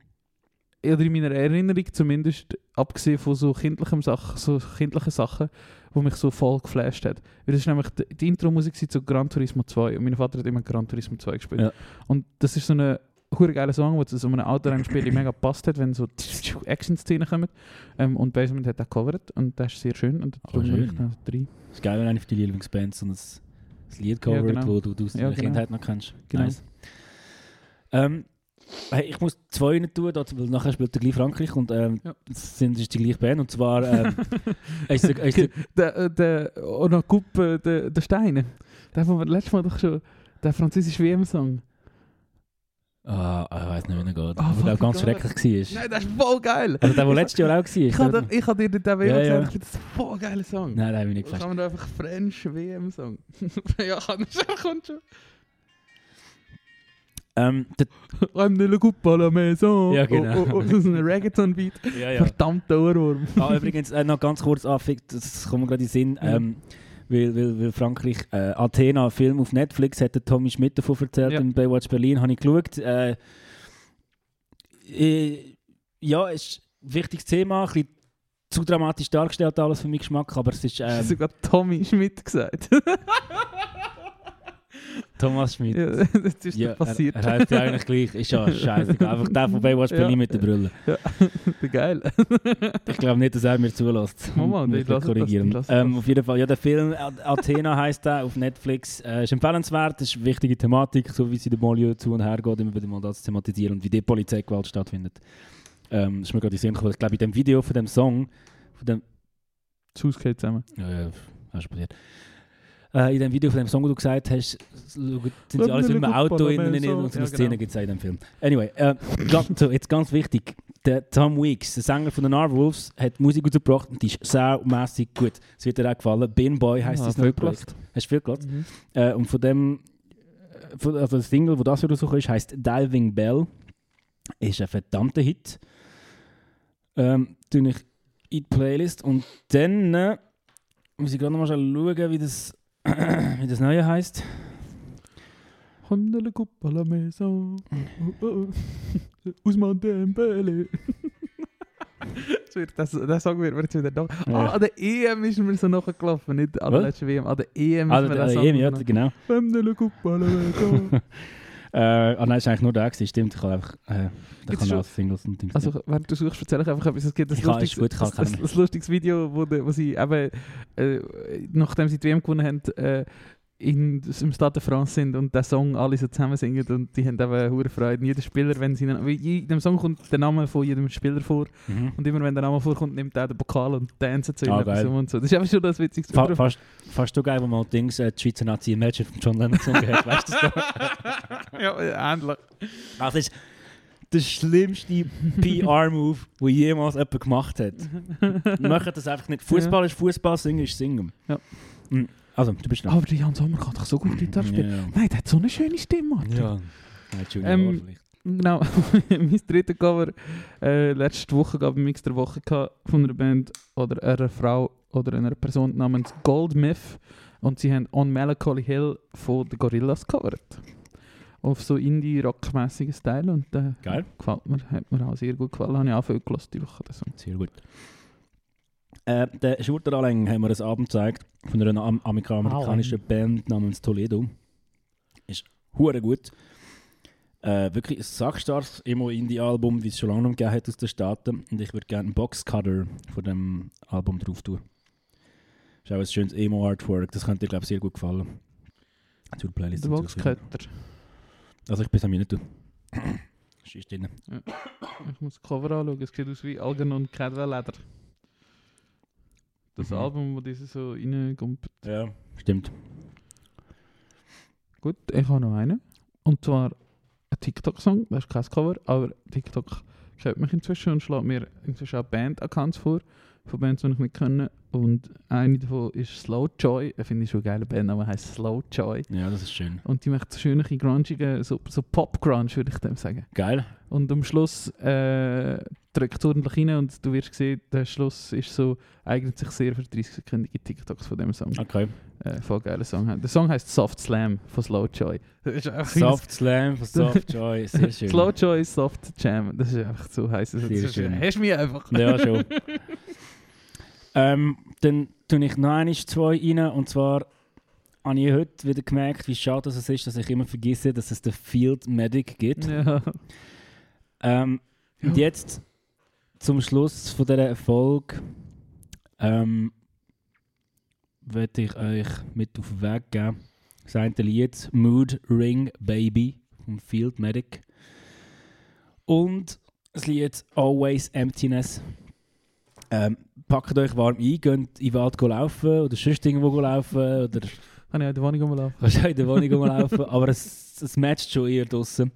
oder in meiner Erinnerung zumindest, abgesehen von so kindlichen Sachen, so kindlichen Sachen, wo mich so voll geflasht hat. Weil das ist nämlich die, die Intro-Musik zu Gran Turismo 2 und mein Vater hat immer Gran Turismo 2 gespielt. Ja. Und das ist so eine hure geiler Song, der zu so einem Autorennspiel mega gepasst hat, wenn so Action-Szenen kommen. Ähm, und Basement hat auch covered und das ist sehr schön. Und Oh, darum bin schön. ich da drin. Es ist geil, wenn eine von deinen Lieblingsbands so ein, ein Lied covert, genau. wo du, du aus Ja, deiner genau. Kindheit noch kennst. Genau. Nice. Ähm, hey, ich muss zwei nicht tun, weil nachher spielt der gleich Frankreich und ähm, Ja. sind, es ist die gleiche Band. Und zwar ähm, ist der, ist der, Der, äh, der, oh, Coupe, der, der Steine. Der, den wir letztes Mal doch schon, der französische WM-Song. Ah, ich weiß nicht, wie er geht. Ah, Aber der ganz egal. schrecklich war. Nein, das ist voll geil. Also der, der letztes Jahr auch war. Ich habe ich hab dir den WM Ja, gesagt, ich finde das ein voll geiler Song. Nein, den habe ich nicht gefasst. kann man da einfach French WM-Song. ja, kann schon, kommt schon. Ähm, I'm la coupe à la maison. Ja, genau. Oh, oh, oh, das ist ein Reggaeton-Beat. ja, ja. Verdammter Ohrwurm. Ah, übrigens, äh, noch ganz kurz anfickt, das kommt mir gerade in den Sinn. Ähm, weil, weil, weil Frankreich äh, Athena, einen Film auf Netflix, hat der Tommy Schmidt davon erzählt, Ja. in Baywatch Berlin, habe ich geschaut. Äh, äh, ja, es ist ein wichtiges Thema, ein bisschen zu dramatisch dargestellt, alles für meinen Geschmack, aber es ist Ähm, ähm, sogar Tommy Schmidt gesagt. Thomas Schmidt. ja, das ist Ja, ja, passiert. Er, er heißt ja eigentlich gleich, ist ja scheiße. Einfach der von Baywatch Ja. Berlin mit der Brille. Geil. Ich glaube nicht, dass er mir zulässt. Muss die ich lassen das, korrigieren. lassen ähm, das. auf jeden Fall, ja, der Film Athena heißt der auf Netflix. Äh, ist empfehlenswert, ist eine wichtige Thematik, so wie sie der Milieu zu und her geht, immer wieder mal das zu thematisieren und wie die Polizeigewalt stattfindet. Ähm, ist mir gerade in Sinn gekommen. Ich glaube, in dem Video von dem Song, von dem, Das geht zusammen. ja, ja, hast du passiert. Äh, in dem Video von dem Song, wo du gesagt hast, sind sie alles mich gut Auto in, Parlament, in, in, und so eine Ja, Szene genau. gibt es in dem Film. Anyway, äh, so, jetzt ganz wichtig. Der Tom Weeks, der Sänger von den Narwolves, hat Musik rausgebracht und die ist saumässig gut. Es wird dir auch gefallen. Bin Boy heisst Ah, das neue Projekt. Hast du viel gelassen? Mhm. Äh, und von dem, von, also das Single, wo das wieder ist, heisst Diving Bell. Ist ein verdammter Hit. Ähm, tue ich in die Playlist. Und dann äh, muss ich gerade noch mal schauen, wie das, wie das neue de la coupe la maison. Oh, oh, oh. Ousmane Dembele. Das wird- Das, wird mir jetzt wieder noch. Ja. Ah, an der EM ist mir so nachgelaufen, nicht an der letzten WM. An der EM Also, ist mir Song EM, ja, noch- genau. La coupe la maison. Äh, ah nein, ist eigentlich nur der gewesen, stimmt. Ich habe einfach, äh, kann schon- auch Singles und Dings. Also, während du suchst, erzähle ich einfach etwas. Es gibt ein Ich kann- lustiges, ist gut, kann ein, ein, lustiges Video, wo, wo sie eben, äh, nachdem sie die WM gewonnen haben, äh, in, im Stade de France sind und den Song alle so zusammen singen und die haben eben hohe Freude. Jeder Spieler, wenn sie, in dem Song kommt der Name von jedem Spieler vor mhm. und immer wenn der Name vorkommt, nimmt er den Pokal und tanzt zu ihm Ah, und so. Das ist einfach schon das Witzigste. Fa fast, fast so geil, wo man Dings, äh, die Schweizer Nazi Imagine von John Lennon gesungen hat. Weißt du das? ja, ähnlich. Das ist der schlimmste PR-Move, den jemals jemand gemacht hat. Machen das einfach nicht. Fußball ist Fußball, Singen ist Singen. Ja. Mm, Also, du bist noch. Aber der Jan Sommer kann doch so gut Gitarre spielen. Ja, Nein, der hat so eine schöne Stimme. Martin. ja. Nein, Junior Ähm, vielleicht. Genau, mein dritter Cover äh, letzte Woche gab im Mix der Woche von einer Band oder einer Frau oder einer Person namens Goldmyth und sie haben On Melancholy Hill von den Gorillas gecovert. Auf so Indie-Rock-mäßigen Style und äh, Geil. gefällt mir, hat mir auch sehr gut gefallen. Habe ich auch viel gelassen die Woche. den Song. Sehr gut. Äh, der Schurteraleng haben wir ein Album gezeigt von einer am amerikanischen Band namens Toledo. Ist hure gut. Äh, wirklich ein sackstarkes Emo-Indie-Album, wie es schon lange noch gegeben hat aus den Staaten. Und ich würde gerne einen Boxcutter von dem Album drauf tun. Ist auch ein schönes Emo-Artwork, das könnte dir, glaube ich, sehr gut gefallen. Zur Playlist. Der. Boxcutter. Also ich bin es am nicht. Ist drin. Ich muss das Cover anschauen, es sieht aus wie Algernon Cadwell Leder. Das Mhm. Album, wo diese so reinkommt. Ja, stimmt. Gut, ich habe noch einen. Und zwar ein TikTok-Song, das ist kein Cover, aber TikTok kennt mich inzwischen und schlägt mir inzwischen auch Band-Accounts vor, von Bands, die ich nicht kenne. Und eine davon ist Slow Joy, das finde ich schon eine geile Band, aber heißt Slow Joy. Ja, das ist schön. Und die macht so schöne, grungige, so, so Pop-Grunge, würde ich dem sagen. Geil. Und am Schluss äh, drückt es ordentlich rein und du wirst sehen, der Schluss ist so, eignet sich sehr für 30-sekündige TikToks von dem Song. Okay. Äh, voll geiler Song. Der Song heißt Soft Slam von Slow Joy. Soft Slam von Soft Joy, sehr schön. Slow Joy Soft Jam. Das ist einfach so heiß. Das Sehr ist, schön. Hast du mich einfach. Ja, schon. ähm, dann tue ich noch einmal zwei rein. Und zwar habe ich heute wieder gemerkt, wie schade es ist, dass ich immer vergesse, dass es den Field Medic gibt. Ja. Ähm, Und jetzt zum Schluss von dieser Folge ähm, werde ich euch mit auf den Weg geben. Das eine Lied Mood Ring Baby vom Field Medic. Und das Lied Always Emptiness. Ähm, packt euch warm ein, geht in den Wald laufen oder sonst irgendwo laufen oder Kann ich in der Wohnung rumlaufen? wahrscheinlich in der Wohnung rumlaufen, aber es, es matcht schon eher draussen.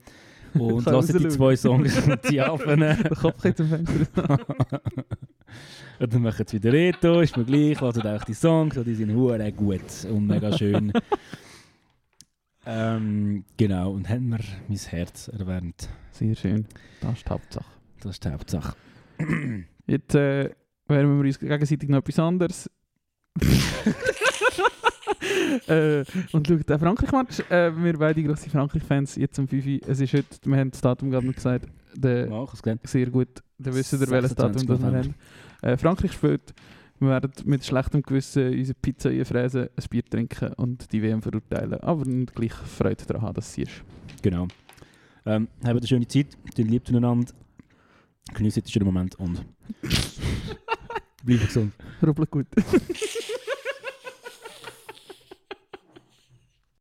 Und lasst die zwei Songs und die aufnehmen. Der Kopf geht zum Fenster. und dann machen sie wieder Reto, ist mir gleich, lasst auch die Songs, und die sind hure gut und mega schön. ähm, genau, und haben wir mein Herz erwärmt. Sehr schön. Das ist die Hauptsache. Das ist die Hauptsache. Jetzt äh, wärmen wir uns gegenseitig noch etwas anderes. äh, und schaut den Frankreich-Match. Äh, wir beide grosse Frankreich-Fans, jetzt um 5 Uhr. Es ist heute, wir haben das Datum gerade noch gesagt, der, gelernt. sehr gut. Dann wissen wir, welches Datum 26. das wir haben. Äh, Frankreich spielt. Wir werden mit schlechtem Gewissen unsere Pizza einfräsen, ein Bier trinken und die WM verurteilen. Aber gleich Freude daran haben, dass sie ist. Genau. Ähm, habt eine schöne Zeit, den liebt einander, genießt den schönen Moment und bleibt gesund. Rubbel gut.